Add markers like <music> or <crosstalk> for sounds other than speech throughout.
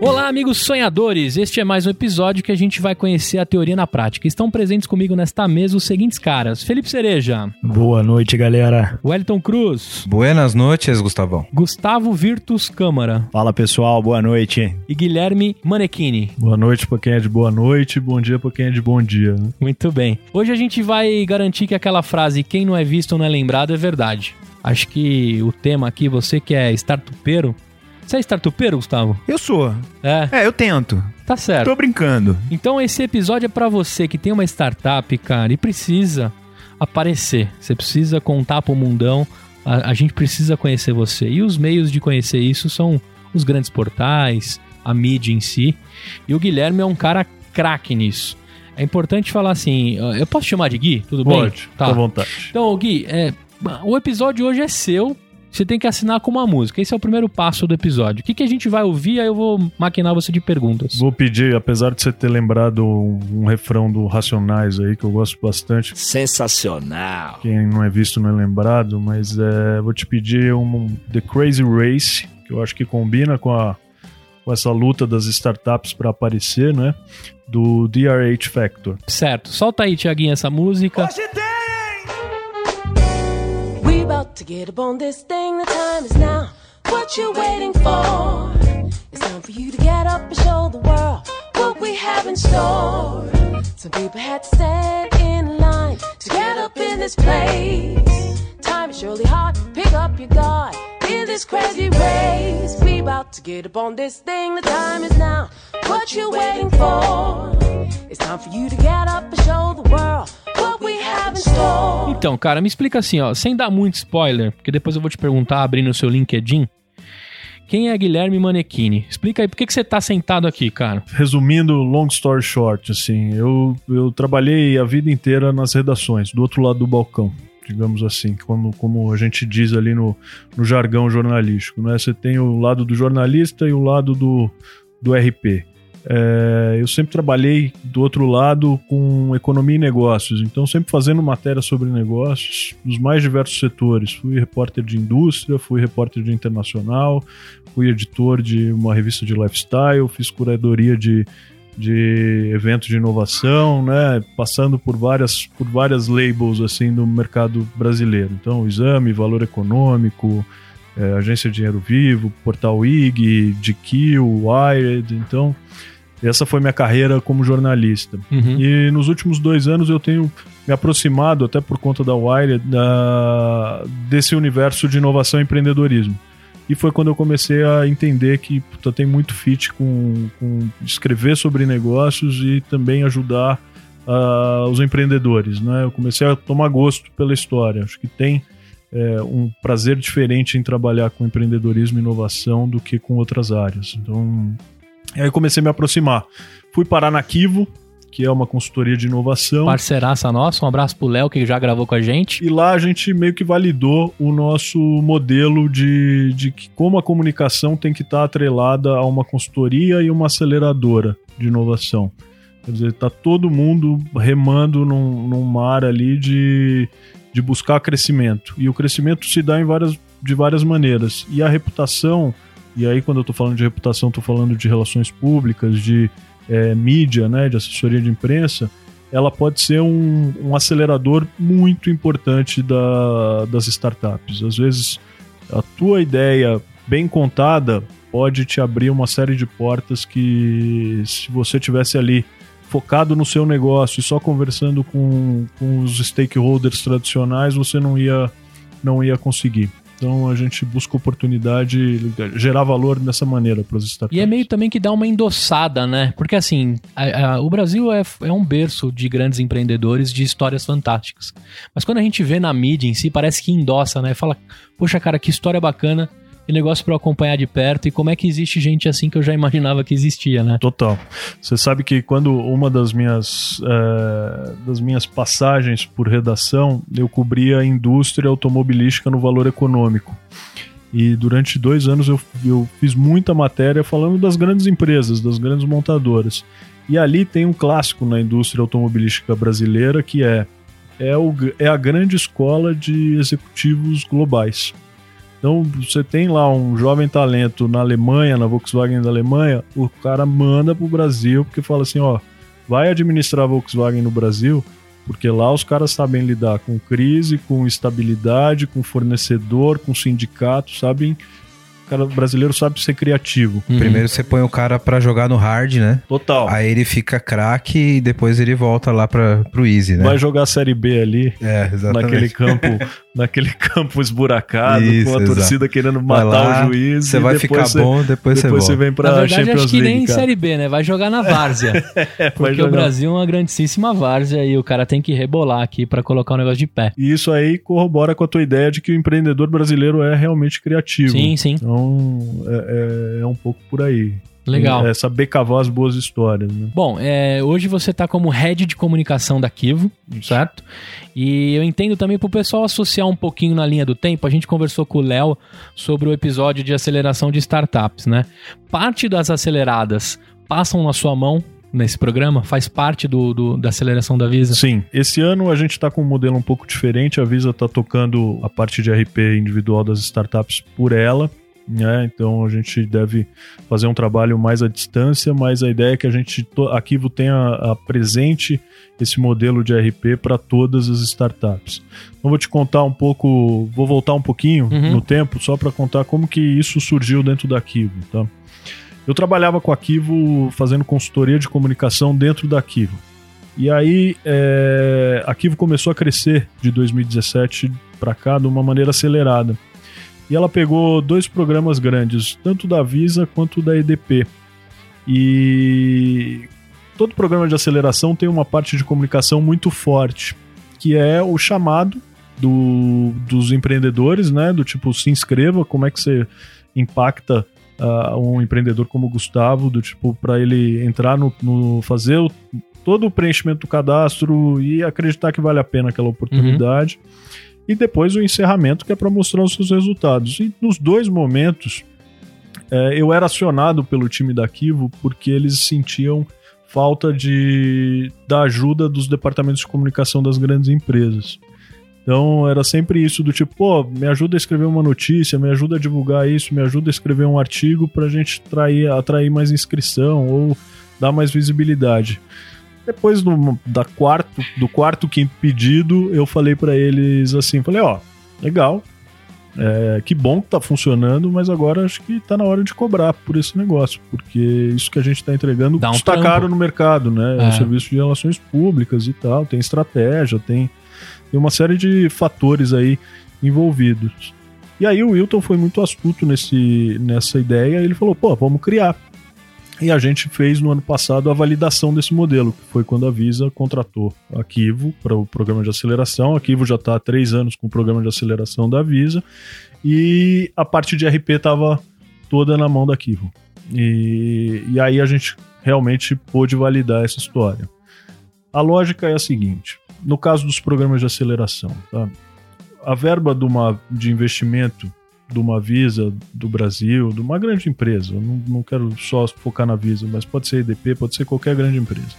Olá, amigos sonhadores! Este é mais um episódio que a gente vai conhecer a teoria na prática. Estão presentes comigo nesta mesa os seguintes caras: Felipe Cereja. Boa noite, galera. Wellington Cruz. Buenas noites, Gustavão. Gustavo Virtus Câmara. Fala, pessoal. Boa noite. E Guilherme Manequini. Boa noite para quem é de boa noite, bom dia para quem é de bom dia. Né? Muito bem. Hoje a gente vai garantir que aquela frase quem não é visto não é lembrado é verdade. Acho que o tema aqui, você que é startupeiro, você é startupeiro, Gustavo? Eu sou. É. É, eu tento. Tá certo. Tô brincando. Então esse episódio é para você que tem uma startup, cara, e precisa aparecer. Você precisa contar pro mundão. A, a gente precisa conhecer você. E os meios de conhecer isso são os grandes portais, a mídia em si. E o Guilherme é um cara craque nisso. É importante falar assim, eu posso chamar de Gui? Tudo bem? Pode, tá. à vontade. Então, Gui, é, o episódio hoje é seu, você tem que assinar com uma música. Esse é o primeiro passo do episódio. O que, que a gente vai ouvir? Aí eu vou maquinar você de perguntas. Vou pedir, apesar de você ter lembrado um, refrão do Racionais aí, que eu gosto bastante. Sensacional. Quem não é visto não é lembrado, mas é, vou te pedir um, The Crazy Race, que eu acho que combina com a com essa luta das startups para aparecer, né? Do DRH Factor. Certo. Solta aí, Tiaguinho, essa música. Hoje tem! About to get up on this thing. The time is now. What you waiting for? It's time for you to get up and show the world what we have in store. Some people had to stand in line to get up in this place. Time is surely hard. Pick up your guard in this crazy race. We about to get up on this thing. The time is now. What you waiting for? It's time for you to get up and show the world what we have in store. Então, cara, me explica assim, ó, sem dar muito spoiler, porque depois eu vou te perguntar abrindo o seu LinkedIn. Quem é Guilherme Manequini? Explica aí, por que, que você tá sentado aqui, cara? Resumindo, long story short, assim, eu, eu trabalhei a vida inteira nas redações, do outro lado do balcão digamos assim, como, como a gente diz ali no, no jargão jornalístico. Né? Você tem o lado do jornalista e o lado do, do RP. É, eu sempre trabalhei do outro lado com economia e negócios, então sempre fazendo matéria sobre negócios nos mais diversos setores. Fui repórter de indústria, fui repórter de internacional, fui editor de uma revista de lifestyle, fiz curadoria de, de eventos de inovação, né, passando por várias, por várias labels assim do mercado brasileiro. Então, o Exame, Valor Econômico, é, Agência de Dinheiro Vivo, Portal IG, GQ, Wired, então essa foi minha carreira como jornalista. Uhum. E nos últimos dois anos eu tenho me aproximado, até por conta da Wire, da, desse universo de inovação e empreendedorismo. E foi quando eu comecei a entender que puta, tem muito fit com, com escrever sobre negócios e também ajudar uh, os empreendedores. Né? Eu comecei a tomar gosto pela história. Acho que tem é, um prazer diferente em trabalhar com empreendedorismo e inovação do que com outras áreas. Então, aí comecei a me aproximar. Fui parar na Kivo, que é uma consultoria de inovação. Parceiraça nossa, um abraço pro Léo, que já gravou com a gente. E lá a gente meio que validou o nosso modelo de, de que como a comunicação tem que estar atrelada a uma consultoria e uma aceleradora de inovação. Quer dizer, tá todo mundo remando num, num mar ali de, de buscar crescimento. E o crescimento se dá em várias, de várias maneiras. E a reputação e aí, quando eu estou falando de reputação, estou falando de relações públicas, de é, mídia, né, de assessoria de imprensa. Ela pode ser um, um acelerador muito importante da, das startups. Às vezes, a tua ideia bem contada pode te abrir uma série de portas que, se você tivesse ali focado no seu negócio e só conversando com, com os stakeholders tradicionais, você não ia, não ia conseguir. Então a gente busca oportunidade, gerar valor dessa maneira para as startups. E é meio também que dá uma endossada, né? Porque assim, a, a, o Brasil é, é um berço de grandes empreendedores de histórias fantásticas. Mas quando a gente vê na mídia em si, parece que endossa, né? Fala, poxa, cara, que história bacana. E negócio para acompanhar de perto. E como é que existe gente assim que eu já imaginava que existia, né? Total. Você sabe que quando uma das minhas, é, das minhas passagens por redação, eu cobria a indústria automobilística no valor econômico. E durante dois anos eu, eu fiz muita matéria falando das grandes empresas, das grandes montadoras. E ali tem um clássico na indústria automobilística brasileira que é é, o, é a grande escola de executivos globais. Então você tem lá um jovem talento na Alemanha, na Volkswagen da Alemanha, o cara manda pro Brasil porque fala assim, ó, vai administrar a Volkswagen no Brasil, porque lá os caras sabem lidar com crise, com estabilidade, com fornecedor, com sindicato, sabem o cara brasileiro sabe ser criativo. Uhum. Primeiro você põe o cara para jogar no hard, né? Total. Aí ele fica craque e depois ele volta lá para pro easy, né? Vai jogar a série B ali. É, exatamente. Naquele campo, <laughs> naquele campo esburacado, Isso, com a exato. torcida querendo matar lá, o juiz. Você vai ficar cê, bom, depois, depois você vem pra Na verdade, Champions acho que League, nem cara. série B, né? Vai jogar na várzea. <laughs> É, porque jogar. o Brasil é uma grandíssima várzea e o cara tem que rebolar aqui para colocar o negócio de pé. E isso aí corrobora com a tua ideia de que o empreendedor brasileiro é realmente criativo. Sim, sim. Então, é, é, é um pouco por aí. Legal. É saber cavar as boas histórias, né? Bom, é, hoje você está como head de comunicação da Kivo, certo? E eu entendo também para o pessoal associar um pouquinho na linha do tempo. A gente conversou com o Léo sobre o episódio de aceleração de startups, né? Parte das aceleradas passam na sua mão nesse programa? Faz parte do, do, da aceleração da Visa? Sim. Esse ano a gente está com um modelo um pouco diferente. A Visa está tocando a parte de RP individual das startups por ela. Né? Então a gente deve fazer um trabalho mais à distância, mas a ideia é que a gente aqui tenha a presente esse modelo de RP para todas as startups. Então vou te contar um pouco, vou voltar um pouquinho Uhum. no tempo só para contar como que isso surgiu dentro da Kivo, tá? Eu trabalhava com a Kivo fazendo consultoria de comunicação dentro da Kivo. E aí é, a Kivo começou a crescer de 2017 para cá de uma maneira acelerada. E ela pegou dois programas grandes, tanto da Visa quanto da EDP. E todo programa de aceleração tem uma parte de comunicação muito forte, que é o chamado do, dos empreendedores, né? Do tipo, se inscreva, como é que você impacta uh, um empreendedor como o Gustavo, do tipo, para ele entrar no, no fazer o, todo o preenchimento do cadastro e acreditar que vale a pena aquela oportunidade. Uhum. E depois o encerramento, que é para mostrar os seus resultados. E nos dois momentos, é, eu era acionado pelo time da Kivo porque eles sentiam falta de, da ajuda dos departamentos de comunicação das grandes empresas. Então era sempre isso do tipo, pô, me ajuda a escrever uma notícia, me ajuda a divulgar isso, me ajuda a escrever um artigo para a gente atrair, atrair mais inscrição ou dar mais visibilidade. Depois do, da quarto, do quarto, quinto pedido, eu falei para eles assim, falei, ó, legal, é, que bom que tá funcionando, mas agora acho que tá na hora de cobrar por esse negócio, porque isso que a gente tá entregando Dá um custa trampo. caro no mercado, né? É É. serviço de relações públicas e tal, tem estratégia, tem, tem uma série de fatores aí envolvidos. E aí o Wilton foi muito astuto nesse, nessa ideia, ele falou, pô, vamos criar. E a gente fez no ano passado a validação desse modelo, que foi quando a Visa contratou a Kivo para o programa de aceleração. A Kivo já está há três anos com o programa de aceleração da Visa e a parte de RP estava toda na mão da Kivo. E, e aí a gente realmente pôde validar essa história. A lógica é a seguinte: no caso dos programas de aceleração, tá? a verba de, uma, de investimento de uma Visa do Brasil, de uma grande empresa, eu não, não quero só focar na Visa, mas pode ser EDP, pode ser qualquer grande empresa.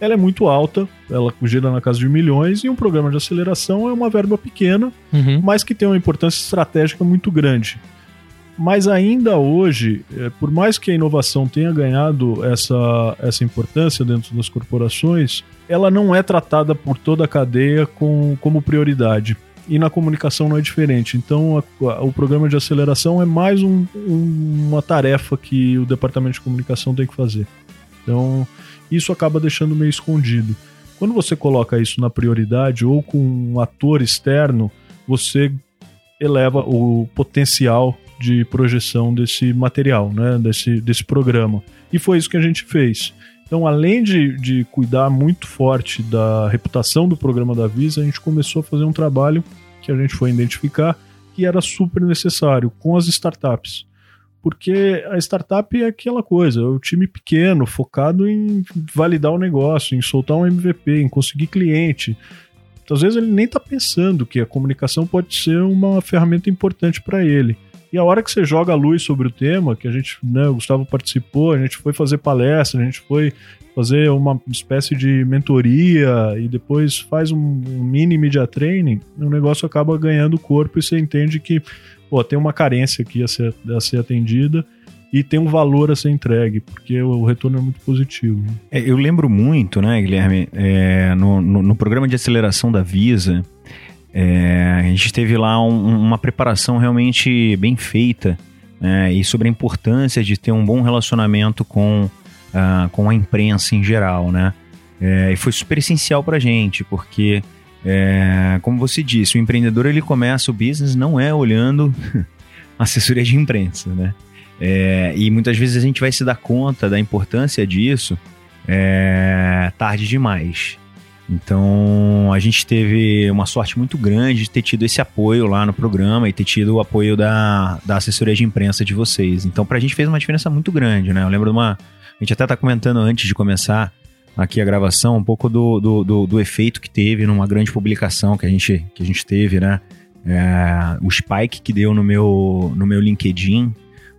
Ela é muito alta, ela gira na casa de milhões, e um programa de aceleração é uma verba pequena, Uhum. mas que tem uma importância estratégica muito grande. Mas ainda hoje, eh, por mais que a inovação tenha ganhado essa, essa importância dentro das corporações, ela não é tratada por toda a cadeia com, como prioridade. E na comunicação não é diferente. Então, a- a- o programa de aceleração é mais um- um- uma tarefa que o departamento de comunicação tem que fazer. Então, isso acaba deixando meio escondido. Quando você coloca isso na prioridade ou com um ator externo, você eleva o potencial de projeção desse material, né, desse, desse programa. E foi isso que a gente fez. Então, além de, de cuidar muito forte da reputação do programa da Visa, a gente começou a fazer um trabalho que a gente foi identificar, que era super necessário com as startups. Porque a startup é aquela coisa, é o time pequeno, focado em validar o negócio, em soltar um MVP, em conseguir cliente. Então, às vezes ele nem está pensando que a comunicação pode ser uma ferramenta importante para ele. E a hora que você joga a luz sobre o tema, que a gente, né, o Gustavo participou, a gente foi fazer palestra, a gente foi fazer uma espécie de mentoria e depois faz um, um mini media training, o negócio acaba ganhando corpo e você entende que pô, tem uma carência aqui a ser, a ser atendida e tem um valor a ser entregue, porque o retorno é muito positivo. É, eu lembro muito, né, Guilherme, é, no, no, no programa de aceleração da Visa, é, a gente teve lá um- uma preparação realmente bem feita né, e sobre a importância de ter um bom relacionamento com, ah, com a imprensa em geral, né? É, e foi super essencial pra gente, porque, é, como você disse, o empreendedor ele começa o business não é olhando <laughs> assessoria de imprensa, né? É, e muitas vezes a gente vai se dar conta da importância disso é, tarde demais. Então a gente teve uma sorte muito grande de ter tido esse apoio lá no programa e ter tido o apoio da, da assessoria de imprensa de vocês. Então pra gente fez uma diferença muito grande, né? Eu lembro de uma. A gente até tá comentando antes de começar aqui a gravação um pouco do, do, do, do efeito que teve numa grande publicação que a gente, que a gente teve, né? É, o spike que deu no meu, no meu LinkedIn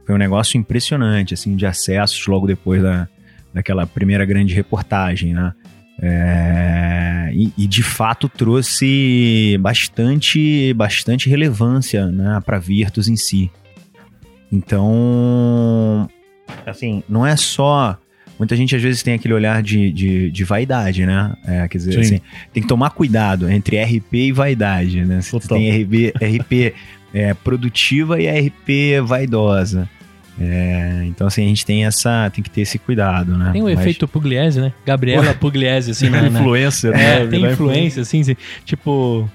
foi um negócio impressionante, assim, de acessos logo depois da, daquela primeira grande reportagem, né? É, e, e, de fato trouxe bastante, bastante relevância né, para Virtus em si. Então, assim, não é só. Muita gente às vezes tem aquele olhar de, de, de vaidade, né? É, quer dizer, Sim. assim, tem que tomar cuidado entre RP e vaidade, né? Você tem RP, RP é, produtiva e RP vaidosa. É, então, assim, a gente tem essa. Tem que ter esse cuidado, né? Tem o Mas- efeito Pugliese, né? Gabriela <laughs> Pugliese, assim, na, na- influencer, É, né? tem influência, assim, tipo.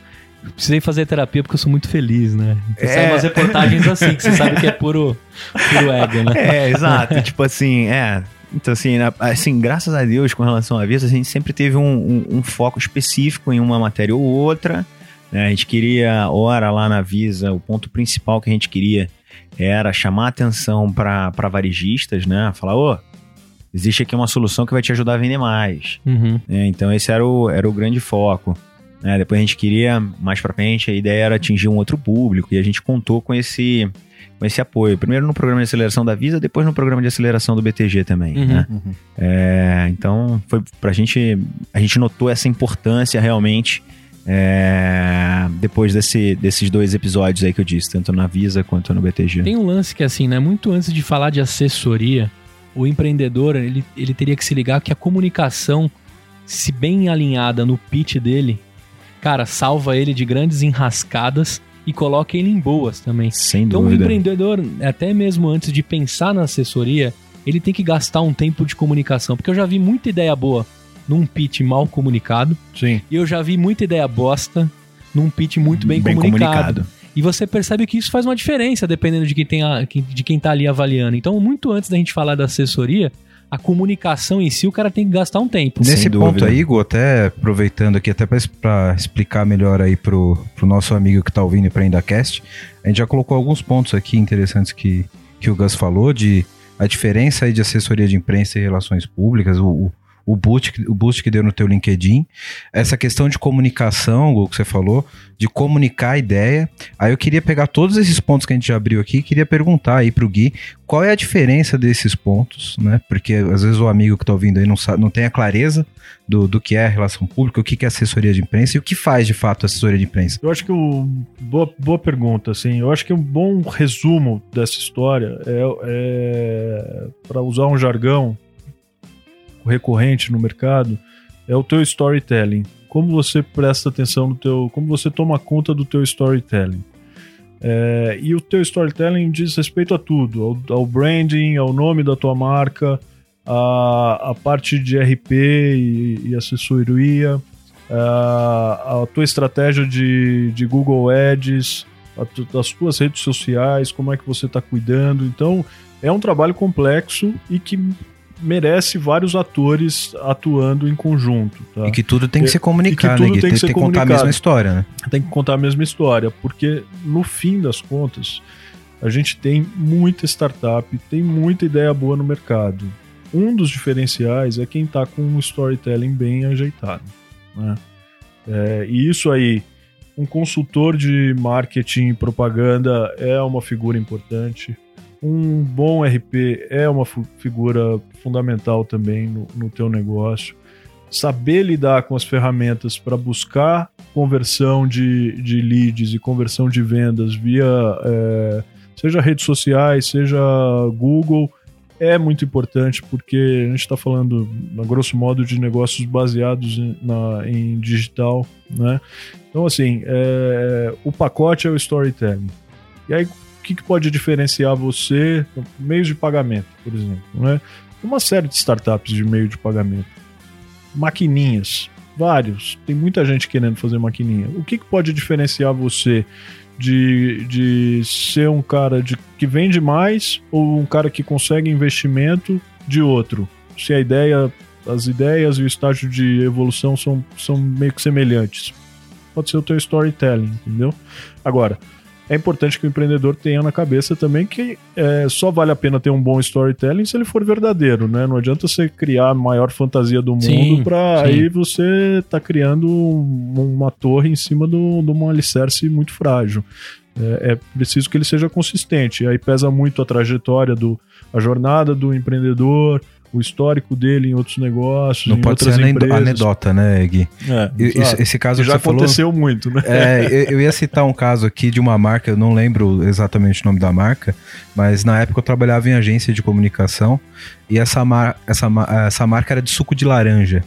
Precisei fazer terapia porque eu sou muito feliz, né? Então, É. Sai umas reportagens assim, que você sabe que é puro, puro ego, né? <laughs> É, exato. tipo assim, é. Então, assim, assim, graças a Deus, com relação à Visa, a gente sempre teve um, um- um foco específico em uma matéria ou outra. né? A gente queria, ora lá na Visa, o ponto principal que a gente queria era chamar atenção para varejistas, né? Falar, ô, existe aqui uma solução que vai te ajudar a vender mais. Uhum. né? Então esse era o, era o grande foco. né? Depois a gente queria, mais pra frente, a ideia era atingir um outro público e a gente contou com esse, com esse apoio. Primeiro no programa de aceleração da Visa, depois no programa de aceleração do BTG também. Uhum. né? É, então foi pra gente, a gente notou essa importância realmente é, depois desse, desses dois episódios aí que eu disse, tanto na Visa quanto no BTG. Tem um lance que, assim, né? Muito antes de falar de assessoria, o empreendedor, ele, ele teria que se ligar que a comunicação, se bem alinhada no pitch dele, cara, salva ele de grandes enrascadas e coloca ele em boas também. Sem Então, o dúvida. empreendedor, até mesmo antes de pensar na assessoria, ele tem que gastar um tempo de comunicação. Porque eu já vi muita ideia boa num pitch mal comunicado Sim. e eu já vi muita ideia bosta num pitch muito bem, Bem comunicado. comunicado. E você percebe que isso faz uma diferença dependendo de quem, tem a, de quem tá ali avaliando. Então, muito antes da gente falar da assessoria, a comunicação em si, o cara tem que gastar um tempo. Nesse ponto aí, Igor, até aproveitando aqui, até para explicar melhor aí pro, pro nosso amigo que tá ouvindo para Indacast, a gente já colocou alguns pontos aqui interessantes que, que o Gus falou, de a diferença aí de assessoria de imprensa e relações públicas, o, o, o boost, o boost que deu no teu LinkedIn, essa questão de comunicação, o que você falou, de comunicar a ideia. Aí eu queria pegar todos esses pontos que a gente já abriu aqui queria perguntar aí pro Gui qual é a diferença desses pontos, né? Porque às vezes o amigo que tá ouvindo aí não, sabe, não tem a clareza do, do que é relação pública, o que é assessoria de imprensa e o que faz de fato a assessoria de imprensa. Eu acho que o. Boa, boa pergunta, assim. Eu acho que um bom resumo dessa história é, é para usar um jargão recorrente no mercado, é o teu storytelling. Como você presta atenção no teu. Como você toma conta do teu storytelling. É, e o teu storytelling diz respeito a tudo, ao, ao branding, ao nome da tua marca, a, a parte de RP e, e assessoria, a, a tua estratégia de, de Google Ads, as tuas redes sociais, como é que você está cuidando. Então, é um trabalho complexo e que merece vários atores atuando em conjunto. Tá? E que tudo tem que E- se comunicar, e que tudo né? Tem que ser que contar a comunicado. mesma história, né? tem que contar a mesma história, porque no fim das contas, a gente tem muita startup, tem muita ideia boa no mercado. Um dos diferenciais é quem está com um storytelling bem ajeitado. né? É, e isso aí, um consultor de marketing e propaganda é uma figura importante. Um bom RP é uma figura fundamental também no, no teu negócio. Saber lidar com as ferramentas para buscar conversão de, de leads e conversão de vendas via é, seja redes sociais, seja Google, é muito importante porque a gente está falando, a grosso modo, de negócios baseados em, na- em digital, né? Então, assim, é, o pacote é o storytelling. E aí, o que, que pode diferenciar você? Meios de pagamento, por exemplo, né? Uma série de startups de meio de pagamento. Maquininhas, vários. Tem muita gente querendo fazer maquininha. O que, que pode diferenciar você de, de ser um cara de, que vende mais ou um cara que consegue investimento de outro? Se a ideia, as ideias e o estágio de evolução são, são meio que semelhantes. Pode ser o teu storytelling, entendeu? Agora, é importante que o empreendedor tenha na cabeça também que é, só vale a pena ter um bom storytelling se ele for verdadeiro, né? Não adianta você criar a maior fantasia do mundo sim. aí você tá criando um- uma torre em cima do- de um alicerce muito frágil. É, é preciso que ele seja consistente. Aí pesa muito a trajetória do a jornada do empreendedor, o histórico dele em outros negócios, Não em pode ser empresas. anedota, né, Gui? É. Esse, esse caso já você falou... aconteceu muito, né? É, <laughs> eu, eu ia citar um caso aqui de uma marca, eu não lembro exatamente o nome da marca, mas na época eu trabalhava em agência de comunicação e essa, mar, essa, essa marca era de suco de laranja.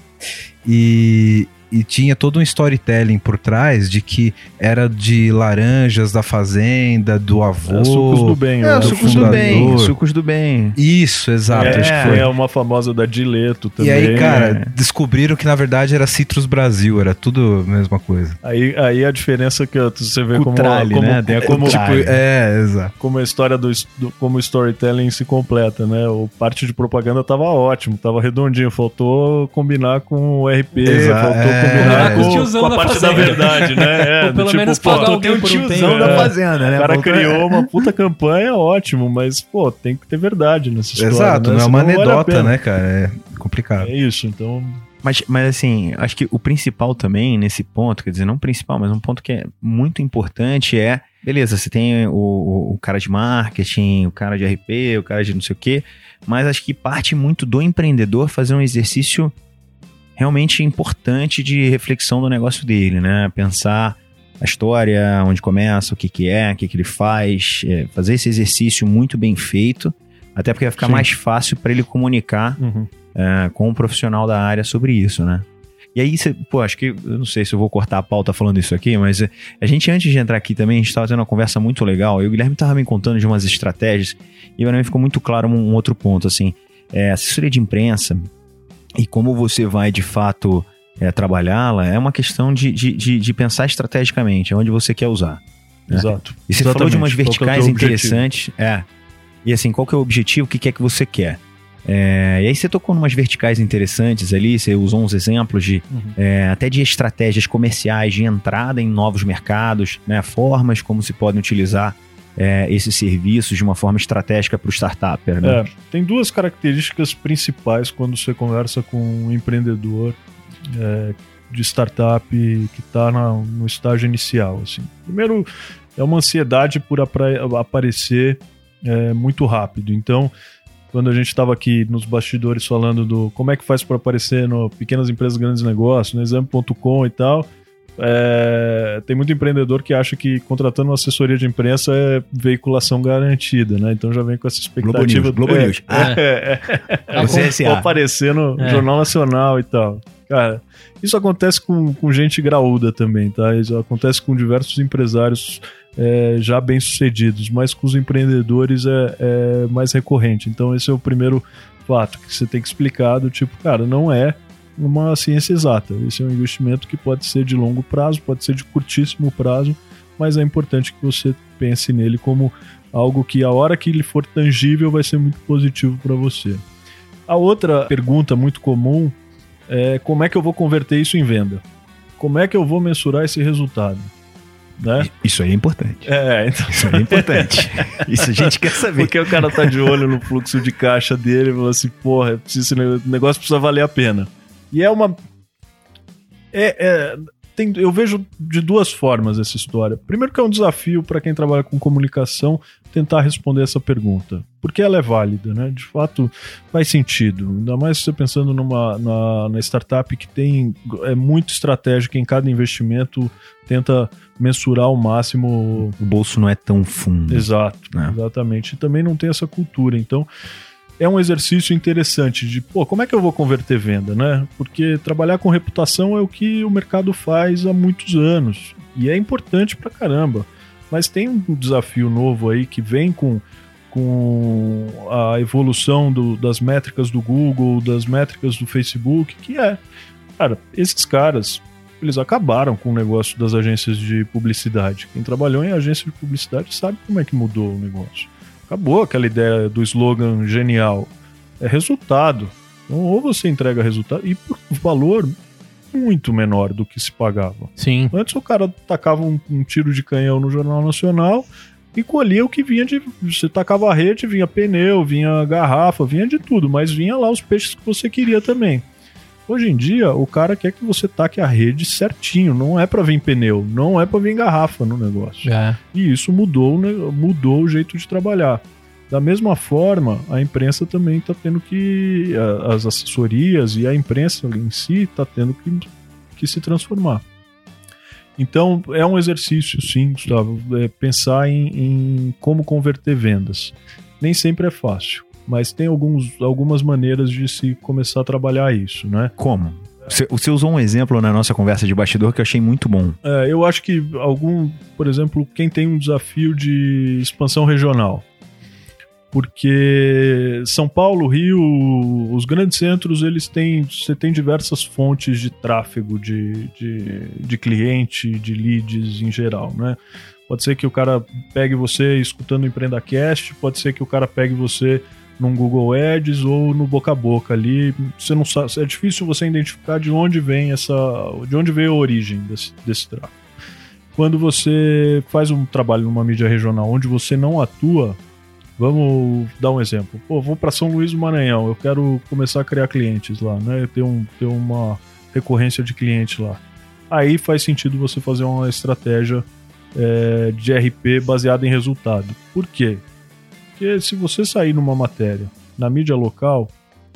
E, e tinha todo um storytelling por trás de que era de laranjas da fazenda, do avô. É, sucos do bem. É, do sucos do fundador. bem, sucos do bem. Isso, exato. É, acho que foi. é uma famosa da Dileto também. E aí, cara, né? descobriram que na verdade era Citrus Brasil, era tudo a mesma coisa. Aí, aí a diferença que você vê como, Cutrale, como, né? Tem a como, cutrale. tipo, É, exato. como a história do, do- como o storytelling se completa, né? O parte de propaganda tava ótimo, tava redondinho, faltou combinar com o RP, Exa- faltou é. Combinar Com os com, com a da parte da fazenda. verdade, né? <laughs> É, pelo tipo, menos pô, tu alguém tem um por um tiozão tempo. da É. fazenda, né? O cara Faltou- criou uma puta campanha, ótimo, mas, pô, tem que ter verdade nessa história. Exato, né? não é uma anedota, né, cara? É complicado. É isso, então Mas, mas assim, acho que o principal também nesse ponto, quer dizer, não principal, mas um ponto que é muito importante é, beleza, você tem o, o, o cara de marketing, o cara de RP, o cara de não sei o quê, mas acho que parte muito do empreendedor fazer um exercício realmente importante de reflexão do negócio dele, né? Pensar a história, onde começa, o que que é, o que que ele faz, é, fazer esse exercício muito bem feito, até porque vai ficar Sim. mais fácil para ele comunicar é, com um profissional da área sobre isso, né? E aí, cê, pô, acho que, eu não sei se eu vou cortar a pauta falando isso aqui, mas é, a gente, antes de entrar aqui também, a gente estava tendo uma conversa muito legal, e o Guilherme estava me contando de umas estratégias, e para mim ficou muito claro um, um outro ponto, assim, é, assessoria de imprensa e como você vai, de fato, é, trabalhá-la, é uma questão de, de, de, de pensar estrategicamente, é onde você quer usar. né? Exato. E você falou de umas Exatamente. É verticais objetivo? interessantes. É. E assim, qual que é o objetivo? O que, que é que você quer? É, e aí você tocou umas verticais interessantes ali, você usou uns exemplos de Uhum. é, até de estratégias comerciais de entrada em novos mercados, né? Formas como se podem utilizar é, esses serviços de uma forma estratégica para o startupper, né? É, tem duas características principais quando você conversa com um empreendedor é, de startup que está no estágio inicial. Assim. Primeiro, é uma ansiedade por aparecer é, muito rápido. Então, quando a gente estava aqui nos bastidores falando do como é que faz para aparecer no Pequenas Empresas Grandes Negócios, no exame.com e tal, é, tem muito empreendedor que acha que contratando uma assessoria de imprensa é veiculação garantida, né? Então já vem com essa expectativa. Globo News, Globo é, News. é, é, Você é vou SA. aparecer no É. Jornal Nacional e tal. Cara, isso acontece com, com gente graúda também, tá? Isso acontece com diversos empresários é, já bem-sucedidos, mas com os empreendedores é, é mais recorrente. Então esse é o primeiro fato que você tem que explicar do tipo, cara, não é uma ciência exata. Esse é um investimento que pode ser de longo prazo, pode ser de curtíssimo prazo, mas é importante que você pense nele como algo que a hora que ele for tangível vai ser muito positivo para você. A outra pergunta muito comum é como é que eu vou converter isso em venda? Como é que eu vou mensurar esse resultado? Né? Isso aí é importante. É, então, Isso aí é importante. <laughs> Isso a gente quer saber. porque o cara tá de olho no fluxo de caixa dele e fala assim, porra, esse negócio precisa valer a pena. E é uma. É, é- tem, eu vejo de duas formas essa história. Primeiro que é um desafio para quem trabalha com comunicação tentar responder essa pergunta. Porque ela é válida, né? De fato, faz sentido. Ainda mais você pensando numa na, na startup que tem é muito estratégica em cada investimento, tenta mensurar ao máximo O bolso não é tão fundo. Exato, né? exatamente. E também não tem essa cultura. Então, é um exercício interessante de, pô, como é que eu vou converter venda, né? Porque trabalhar com reputação é o que o mercado faz há muitos anos. E é importante pra caramba. Mas tem um desafio novo aí que vem com, com a evolução do- das métricas do Google, das métricas do Facebook, que é, cara, esses caras, eles acabaram com o negócio das agências de publicidade. Quem trabalhou em agência de publicidade sabe como é que mudou o negócio. Acabou aquela ideia do slogan genial. É resultado. Então, ou você entrega resultado e por valor muito menor do que se pagava. Sim. Antes o cara tacava um, um tiro de canhão no Jornal Nacional e colhia o que vinha de. Você tacava a rede, vinha pneu, vinha garrafa, vinha de tudo, mas vinha lá os peixes que você queria também. Hoje em dia, o cara quer que você taque a rede certinho, não é pra vir pneu, não é pra vir garrafa no negócio. É. E isso mudou, mudou o jeito de trabalhar. Da mesma forma, a imprensa também está tendo que. As assessorias e a imprensa em si está tendo que, que se transformar. Então, é um exercício, sim, Gustavo, é pensar em, em como converter vendas. Nem sempre é fácil, mas tem alguns, algumas maneiras de se começar a trabalhar isso, né? Como? Você, usou um exemplo na nossa conversa de bastidor que eu achei muito bom. É, eu acho que algum, por exemplo, quem tem um desafio de expansão regional. Porque São Paulo, Rio, os grandes centros, eles têm. Você tem diversas fontes de tráfego de, de, de cliente, de leads em geral, né? Pode ser que o cara pegue você escutando o EmpreendaCast, pode ser que o cara pegue você num Google Ads ou no boca a boca ali. Você não sabe, é difícil você identificar de onde vem essa, de onde veio a origem desse, desse tráfego. Quando você faz um trabalho numa mídia regional onde você não atua, vamos dar um exemplo. Pô, vou para São Luís do Maranhão, eu quero começar a criar clientes lá, né? Ter, um, ter uma recorrência de cliente lá. Aí faz sentido você fazer uma estratégia é, de RP baseada em resultado. Por quê? Porque se você sair numa matéria na mídia local,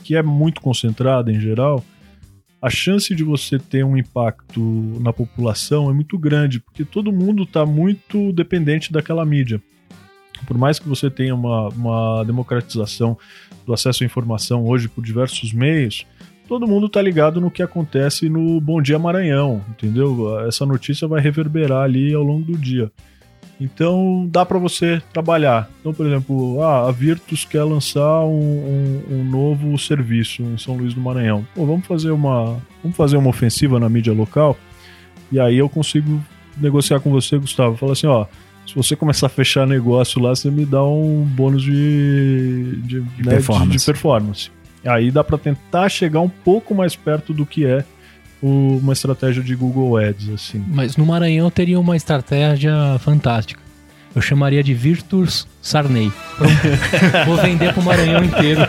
que é muito concentrada em geral, a chance de você ter um impacto na população é muito grande, porque todo mundo está muito dependente daquela mídia. Por mais que você tenha uma, uma democratização do acesso à informação hoje por diversos meios, todo mundo está ligado no que acontece no Bom Dia Maranhão, entendeu? Essa notícia vai reverberar ali ao longo do dia. Então dá para você trabalhar. Então, por exemplo, ah, a Virtus quer lançar um, um- um novo serviço em São Luís do Maranhão. Pô, vamos fazer uma, vamos fazer uma ofensiva na mídia local. E aí eu consigo negociar com você, Gustavo. Falar assim, ó, se você começar a fechar negócio lá, você me dá um bônus de, de, né, de- performance. de performance. Aí dá para tentar chegar um pouco mais perto do que é uma estratégia de Google Ads, assim. Mas no Maranhão teria uma estratégia fantástica. Eu chamaria de Virtus Sarney. Pronto. <laughs> Vou vender pro Maranhão inteiro.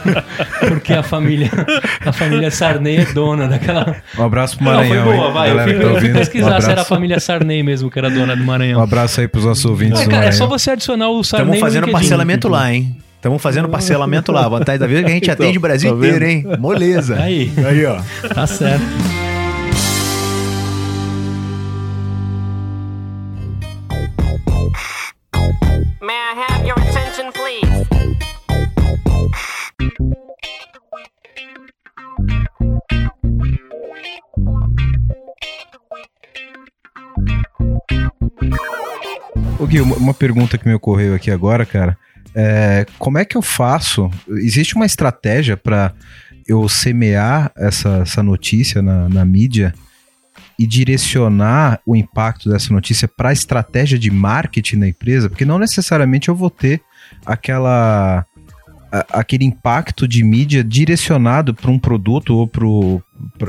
Porque a família, a família Sarney é dona daquela. Um abraço pro Não, Maranhão. foi boa, vai. Eu Galera tá eu fui ouvindo, pesquisar um se era a família Sarney mesmo que era dona do um Maranhão. abraço aí pros nossos ouvintes Mas, do cara, é só você adicionar o Sarney. Estamos fazendo parcelamento lá, hein? Estamos fazendo parcelamento lá. A vantagem da vida é que a gente Então, atende o Brasil tá inteiro, hein? Moleza. Aí, Aí, ó. tá certo. Attention, please? Ô Gui, uma- pergunta que me ocorreu aqui agora, cara. É, como é que eu faço? Existe uma estratégia para eu semear essa, essa notícia na, na mídia e direcionar o impacto dessa notícia para a estratégia de marketing da empresa? Porque não necessariamente eu vou ter aquela aquele impacto de mídia direcionado para um produto ou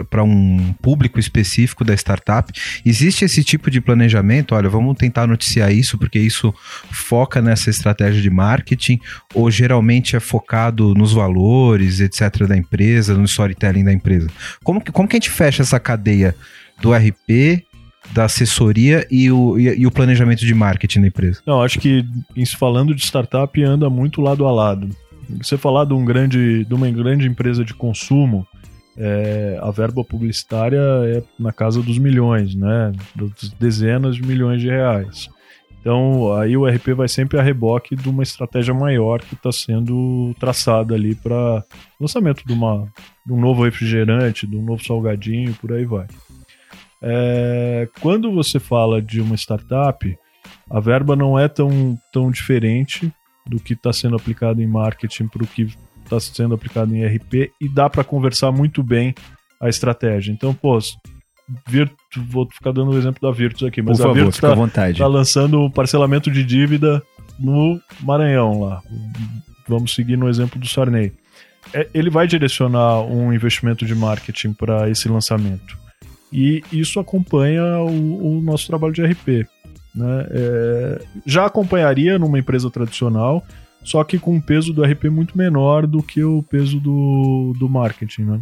para um público específico da startup? Existe esse tipo de planejamento? Olha, vamos tentar noticiar isso porque isso foca nessa estratégia de marketing ou geralmente é focado nos valores, etc. da empresa, no storytelling da empresa? Como que, como que a gente fecha essa cadeia do RP, da assessoria e o, e, e o planejamento de marketing da empresa? Não, acho que falando de startup anda muito lado a lado. Você falar de, um grande, de uma grande empresa de consumo, é, a verba publicitária é na casa dos milhões, né? Das dezenas de milhões de reais. Então, aí o RP vai sempre a reboque de uma estratégia maior que está sendo traçada ali para lançamento de, uma, de um novo refrigerante, de um novo salgadinho, por aí vai. É, quando você fala de uma startup, a verba não é tão, tão diferente do que está sendo aplicado em marketing para o que está sendo aplicado em RP e dá para conversar muito bem a estratégia. Então, pô, Virtu, vou ficar dando o exemplo da Virtus aqui, mas Por a favor, Virtus está tá lançando um parcelamento de dívida no Maranhão lá. Vamos seguir no exemplo do Sarney. É, ele vai direcionar um investimento de marketing para esse lançamento. E isso acompanha o, o nosso trabalho de RP. Né? É, já acompanharia numa empresa tradicional, só que com um peso do RP muito menor do que o peso do, do marketing, né?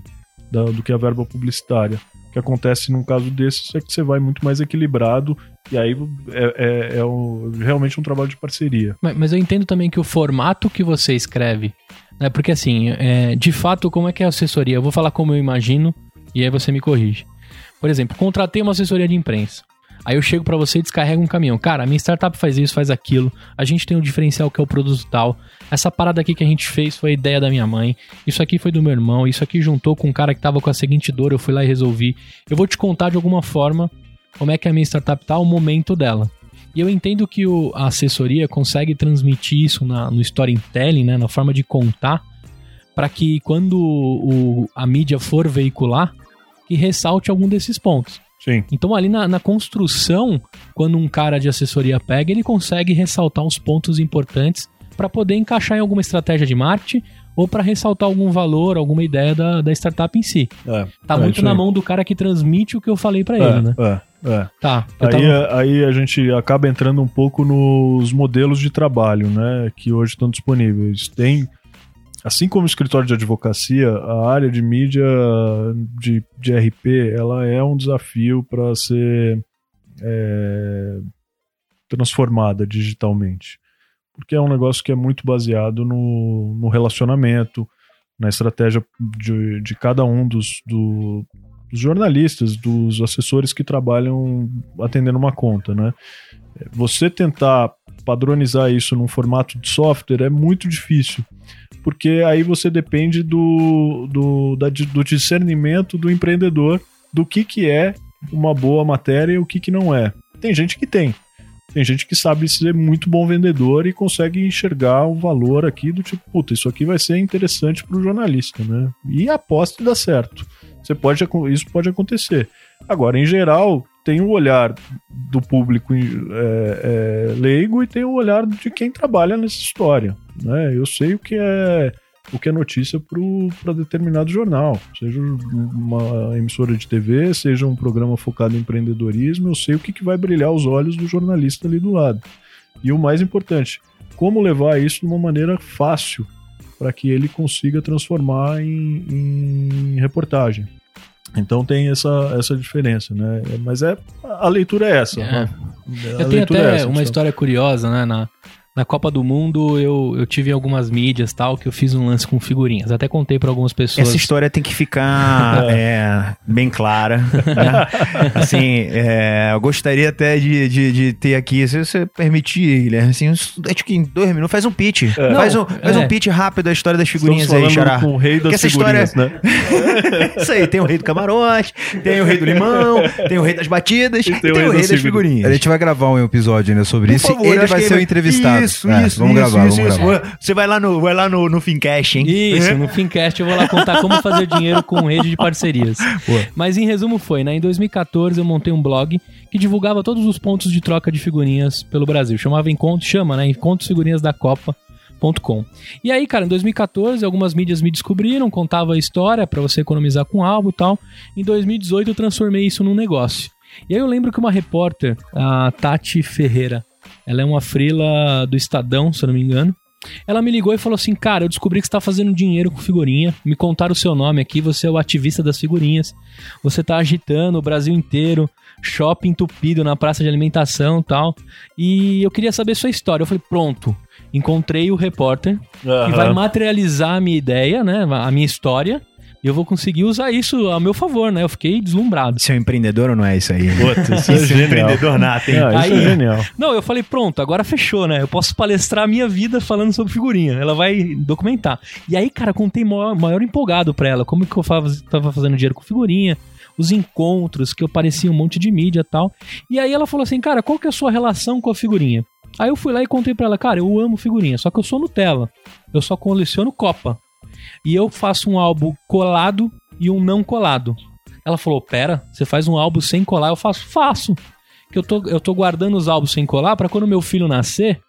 Da- do que a verba publicitária. O que acontece num caso desses é que você vai muito mais equilibrado e aí é, é- é um- realmente um trabalho de parceria. Mas, eu entendo também que o formato que você escreve, né? Porque assim, é, de fato, como é que é a assessoria? Eu vou falar como eu imagino e aí você me corrige. Por exemplo, contratei uma assessoria de imprensa. Aí eu chego pra você e descarrego um caminhão. Cara, a minha startup faz isso, faz aquilo. A gente tem um diferencial que é o produto tal. Essa parada aqui que a gente fez foi a ideia da minha mãe. Isso aqui foi do meu irmão. Isso aqui juntou com um cara que tava com a seguinte dor. Eu fui lá e resolvi. Eu vou te contar de alguma forma como é que a minha startup tá, o momento dela. E eu entendo que o- a assessoria consegue transmitir isso na- no storytelling, né, na forma de contar, para que quando o- a mídia for veicular, que ressalte algum desses pontos. Sim. Então ali na, na construção, quando um cara de assessoria pega, ele consegue ressaltar os pontos importantes para poder encaixar em alguma estratégia de marketing ou para ressaltar algum valor, alguma ideia da, da startup em si. É, Tá é muito na mão do cara que transmite o que eu falei para É, ele, né? é, é. Tá. Aí, tava- aí a gente acaba entrando um pouco nos modelos de trabalho, né, que hoje estão disponíveis. Tem, assim como o escritório de advocacia, a área de mídia de, de RP, ela é um desafio para ser é, transformada digitalmente, porque é um negócio que é muito baseado no, no relacionamento, na estratégia de, de cada um dos, do- dos jornalistas, dos assessores que trabalham atendendo uma conta, né? Você tentar padronizar isso num formato de software é muito difícil, porque aí você depende do, do, da- do discernimento do empreendedor do que, que é uma boa matéria e o que, que não é. Tem gente que tem. Tem gente que sabe ser muito bom vendedor e consegue enxergar o valor aqui do tipo, puta, isso aqui vai ser interessante para o jornalista, né? E aposta e dá certo. Você pode, isso pode acontecer. Agora, em geral, tem o olhar do público é, é, leigo e tem o olhar de quem trabalha nessa história. Né? Eu sei o que é o que é notícia para determinado jornal, seja uma emissora de TV, seja um programa focado em empreendedorismo, eu sei o que, que vai brilhar os olhos do jornalista ali do lado. E o mais importante, como levar isso de uma maneira fácil para que ele consiga transformar em, em reportagem. Então tem essa, essa diferença, né? É, Mas é a leitura é essa. É. né? Eu tenho leitura até é essa, uma sabe? história curiosa, né? Na, na Copa do Mundo, eu, eu tive algumas mídias tal, que eu fiz um lance com figurinhas. Até contei pra algumas pessoas. Essa história tem que ficar <laughs> é, bem clara. né? Assim, é, eu gostaria até de, de, de ter aqui, se você permitir, Guilherme, assim, acho que em dois minutos, faz um pitch. É. Faz, um, faz é. um pitch rápido da história das figurinhas aí, Xará. com o rei das essa história- figurinhas, né? <laughs> Isso aí, tem o rei do camarote, tem o rei do limão, tem o rei das batidas e tem, o rei das figurinhas. A gente vai gravar um episódio ainda sobre Por isso favor, e ele vai ser o entrevistado. Isso, É, isso, Vamos isso, gravar, isso, vamos isso. gravar. Você vai lá no, vai lá no, no Fincast, hein? Isso, no Fincast eu vou lá contar como fazer dinheiro com rede de parcerias. Mas em resumo foi, né? Em 2014 eu montei um blog que divulgava todos os pontos de troca de figurinhas pelo Brasil. Chamava Encontro, chama, né? Encontros Figurinhas da Copa. Com. E aí, cara, em 2014, algumas mídias me descobriram, contava a história pra você economizar com álbum e tal. Em 2018, eu transformei isso num negócio. E aí eu lembro que uma repórter, a Tati Ferreira, ela é uma frila do Estadão, se eu não me engano. Ela me ligou e falou assim: Cara, eu descobri que você tá fazendo dinheiro com figurinha. Me contaram o seu nome aqui, você é o ativista das figurinhas. Você tá agitando o Brasil inteiro, shopping entupido na praça de alimentação e tal. E eu queria saber sua história. Eu falei: Pronto, encontrei o repórter que vai materializar a minha ideia, né? A minha história. E eu vou conseguir usar isso a meu favor, né? Eu fiquei deslumbrado. Você é um empreendedor ou não é isso aí? Putz, isso é <laughs> Isso é genial. empreendedor nato, hein? Ah, isso Aí- é genial. Não, eu falei, pronto, agora fechou, né? Eu posso palestrar a minha vida falando sobre figurinha. Ela vai documentar. E aí, cara, contei maior, maior empolgado pra ela. Como que eu tava fazendo dinheiro com figurinha, os encontros, que eu parecia um monte de mídia e tal. E aí ela falou assim, cara, qual que é a sua relação com a figurinha? Aí eu fui lá e contei pra ela, cara, eu amo figurinha, só que eu sou Nutella. Eu só coleciono Copa. E eu faço um álbum colado e um não colado. Ela falou: Pera, você faz um álbum sem colar? Eu faço, faço. Que eu tô, eu tô guardando os álbuns sem colar pra quando meu filho nascer,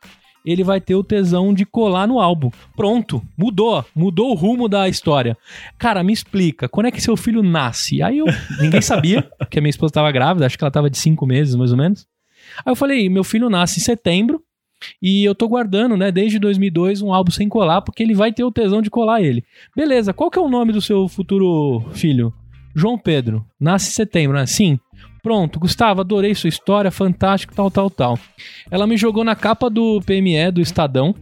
ele vai ter o tesão de colar no álbum. Pronto, mudou, mudou o rumo da história. Cara, me explica, quando é que seu filho nasce? Aí eu, ninguém sabia, <laughs> que a minha esposa tava grávida, acho que ela tava de cinco meses mais ou menos. Aí eu falei: meu filho nasce em setembro. E eu tô guardando, né, desde 2002, um álbum sem colar, porque ele vai ter o tesão de colar ele. Beleza, qual que é o nome do seu futuro filho? João Pedro. Nasce em setembro, né? Sim. Pronto, Gustavo, adorei sua história, fantástico, tal, tal, tal. Ela me jogou na capa do PME, do Estadão,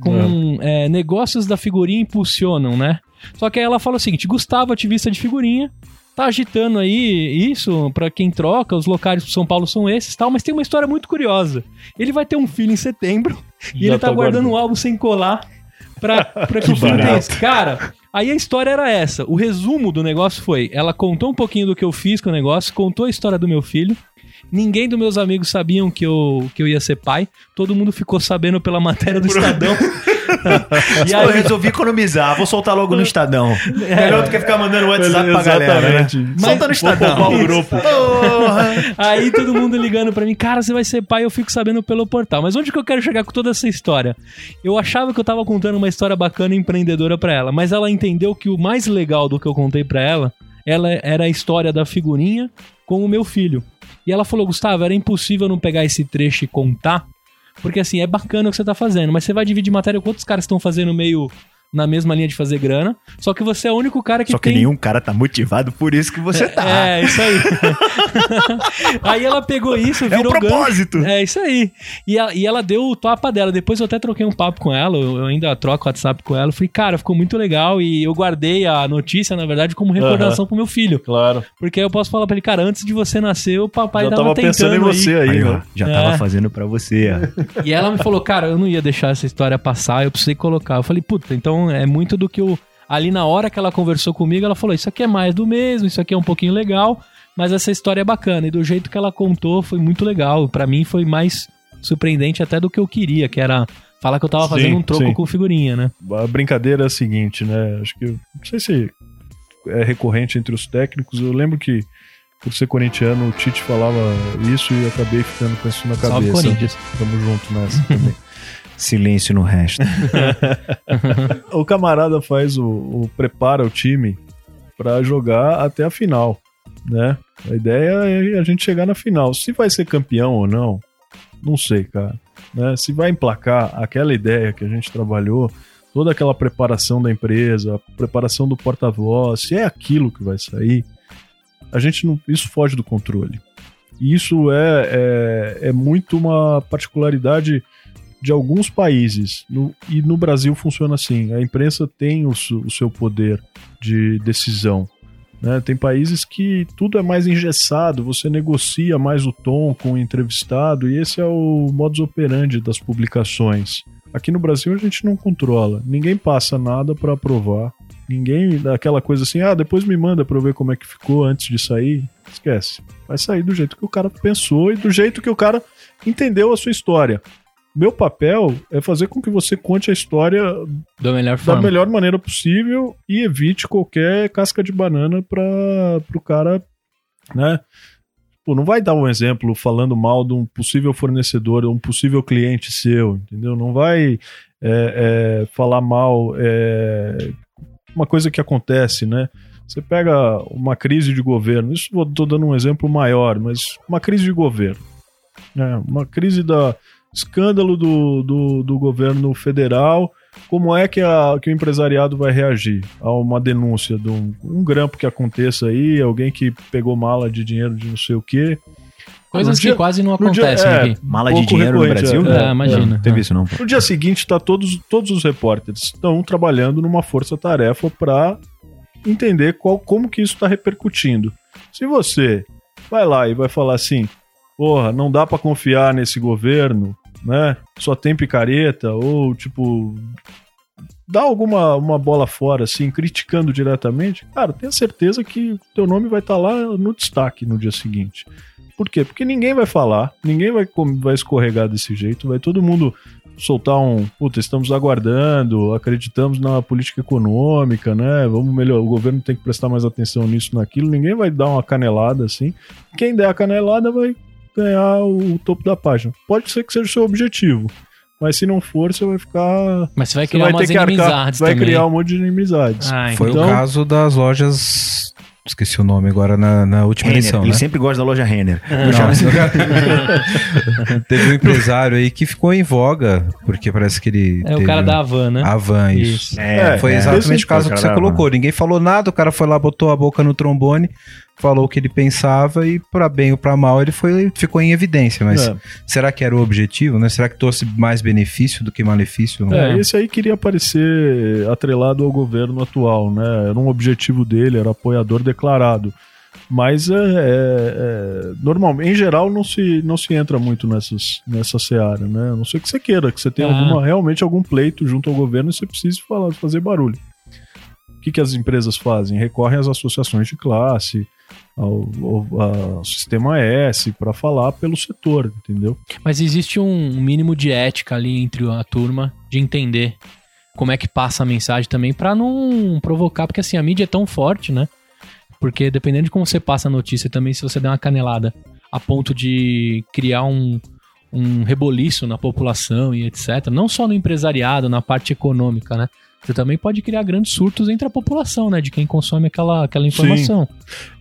com é, negócios da figurinha impulsionam, né? Só que aí ela fala o seguinte: Gustavo, ativista de figurinha, tá agitando aí isso pra quem troca, os locais pro São Paulo são esses tal, mas tem uma história muito curiosa. Ele vai ter um filho em setembro <laughs> e Já ele tá, guardando um álbum sem colar pra, <laughs> pra que, o filho tenha. Cara, aí a história era essa. O resumo do negócio foi: ela contou um pouquinho do que eu fiz com o negócio, contou a história do meu filho. Ninguém dos meus amigos sabiam que eu, que eu ia ser pai. Todo mundo ficou sabendo pela matéria do Estadão. <laughs> <laughs> e Eu aí, resolvi economizar, vou soltar logo no Estadão. Melhor do que ficar mandando WhatsApp pra galera, né? Exatamente. Solta no Estadão. O grupo. Aí todo mundo ligando pra mim, cara, você vai ser pai, eu fico sabendo pelo portal. Mas onde que eu quero chegar com toda essa história? Eu achava que eu tava contando uma história bacana e empreendedora pra ela, mas ela entendeu que o mais legal do que eu contei pra ela, ela era a história da figurinha com o meu filho. E ela falou, Gustavo, era impossível não pegar esse trecho e contar, porque assim, é bacana o que você tá fazendo, mas você vai dividir matéria com outros caras que estão fazendo meio na mesma linha de fazer grana, só que você é o único cara que Só que tem... nenhum cara tá motivado por isso que você tá. É, isso aí. <laughs> aí ela pegou isso, É o virou gancho. propósito. É isso aí. E ela, e ela deu o topa dela. Depois eu até troquei um papo com ela. Eu ainda troco WhatsApp com ela. Eu falei, cara, ficou muito legal. E eu guardei a notícia, na verdade, como recordação pro meu filho. Claro. Porque aí eu posso falar pra ele, cara, antes de você nascer, o papai Já tava, tava tentando pensando em você aí, Aí, ó, né? já É. tava fazendo pra você, ó. E ela me falou, cara, eu não ia deixar essa história passar, eu precisei colocar. Eu falei, puta, então é muito do que eu. Ali na hora que ela conversou comigo, ela falou: Isso aqui é mais do mesmo, isso aqui é um pouquinho legal, mas essa história é bacana. E do jeito que ela contou, foi muito legal. Pra mim, foi mais surpreendente até do que eu queria, que era falar que eu tava Sim, fazendo um troco sim. com figurinha, né? A brincadeira é a seguinte, né? Acho que. Não sei se é recorrente entre os técnicos. Eu lembro que, por ser corintiano, o Tite falava isso e eu acabei ficando com isso na Salve, cabeça. Corinthians. Tamo junto nessa também. <laughs> Silêncio no resto. <laughs> o camarada faz o, o- prepara o time pra jogar até a final, né? A ideia é a gente chegar na final. Se vai ser campeão ou não, não sei, cara. Né? Se vai emplacar aquela ideia que a gente trabalhou, toda aquela preparação da empresa, a preparação do porta-voz, se é aquilo que vai sair, a gente não, isso foge do controle. E isso é, é, é muito uma particularidade de alguns países. No- e no Brasil funciona assim: a imprensa tem o, su- o seu poder de decisão. né? Tem países que tudo é mais engessado, você negocia mais o tom com o entrevistado, e esse é o modus operandi das publicações. Aqui no Brasil a gente não controla, ninguém passa nada para aprovar, ninguém dá aquela coisa assim, ah, depois me manda para eu ver como é que ficou antes de sair. Esquece. Vai sair do jeito que o cara pensou e do jeito que o cara entendeu a sua história. Meu papel é fazer com que você conte a história Da melhor da melhor maneira possível e evite qualquer casca de banana para o cara, né? Pô, não vai dar um exemplo falando mal de um possível fornecedor, um possível cliente seu, entendeu? Não vai é, é, falar mal. É, uma coisa que acontece, né? Você pega uma crise de governo, isso estou dando um exemplo maior, mas uma crise de governo. Né? Uma crise da escândalo do, do, do governo federal. Como é que, a, que o empresariado vai reagir a uma denúncia de um, um grampo que aconteça aí, alguém que pegou mala de dinheiro de não sei o quê? Coisas No que dia- quase não no dia- acontecem é, aqui. Mala de dinheiro no Brasil? É, imagina. Não teve isso não. No dia seguinte, tá todos, todos os repórteres estão trabalhando numa força-tarefa para entender qual, como que isso está repercutindo. Se você vai lá e vai falar assim, porra, não dá para confiar nesse governo, né? Só tem picareta ou tipo dá alguma uma bola fora assim, criticando diretamente, cara, tenha certeza que teu nome vai estar lá no destaque no dia seguinte. Por quê? Porque ninguém vai falar, ninguém vai, vai escorregar desse jeito, vai todo mundo soltar um, puta, estamos aguardando, acreditamos na política econômica, né? Vamos melhor, o governo tem que prestar mais atenção nisso, naquilo. Ninguém vai dar uma canelada assim. Quem der a canelada vai ganhar o topo da página. Pode ser que seja o seu objetivo, mas se não for, você vai ficar Mas você vai você criar vai umas ter que arcar, inimizades vai criar um monte de inimizades. Ah, Foi Então- o caso das lojas. Esqueci o nome agora na, na última Renner, eleição, ele né? sempre gosta da loja Renner. <laughs> Não, <laughs> Teve um empresário aí que ficou em voga, porque parece que ele. É o cara da Havan, né? A van, isso. Isso. É, Foi é. exatamente Esse o caso foi que você colocou. Ninguém falou nada, o cara foi lá, botou a boca no trombone, falou o que ele pensava e, pra bem ou pra mal, ele foi, ficou em evidência. Mas É. será que era o objetivo, né? Será que trouxe mais benefício do que malefício? É, É. esse aí queria aparecer atrelado ao governo atual, né? Era um objetivo dele, era apoiador declarado. Mas é, é- é- normalmente, em geral, não se, não se entra muito nessas, nessa seara, né? A não ser que você queira, que você tenha Ah. alguma, realmente algum pleito junto ao governo e você precise falar, fazer barulho. O que, que as empresas fazem? Recorrem às associações de classe, ao, ao- ao sistema S, para falar pelo setor, entendeu? Mas existe um mínimo de ética ali entre a turma de entender como é que passa a mensagem também pra não provocar, porque assim, a mídia é tão forte, né? Porque dependendo de como você passa a notícia também, se você der uma canelada a ponto de criar um, um reboliço na população e etc. Não só no empresariado, na parte econômica, né? Você também pode criar grandes surtos entre a população, né? De quem consome aquela, aquela informação.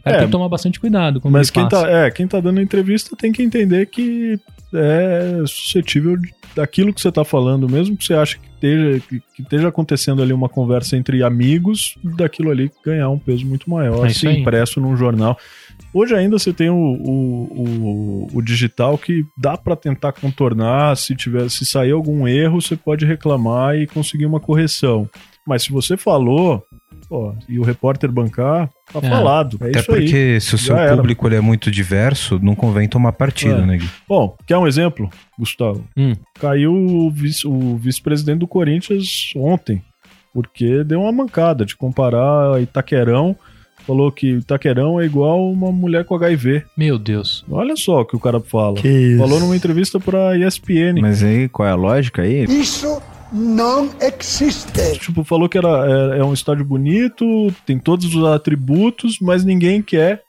É, tem que tomar bastante cuidado. Como Mas quem passa. tá, é, quem tá dando entrevista tem que entender que é suscetível daquilo que você tá falando, mesmo que você ache que esteja, que, que esteja acontecendo ali uma conversa entre amigos, daquilo ali ganhar um peso muito maior, É se impresso num jornal. Hoje ainda você tem o, o, o, o digital que dá para tentar contornar, se tiver, se sair algum erro, você pode reclamar e conseguir uma correção. Mas se você falou, pô, e o repórter bancar, tá É. falado. É Até isso aí. porque se o seu Já público ele é muito diverso, não convém tomar partido, É. né, Gui? Bom, quer um exemplo, Gustavo? Hum. Caiu o vice- o vice-presidente do Corinthians ontem, porque deu uma mancada de comparar a Itaquerão. Falou que Itaquerão é igual uma mulher com HIV. Meu Deus. Olha só o que o cara fala. isso? Falou numa entrevista pra ESPN. Mas aí, qual é a lógica aí? Isso não existe. Tipo, falou que era, é, é um estádio bonito, tem todos os atributos, mas ninguém quer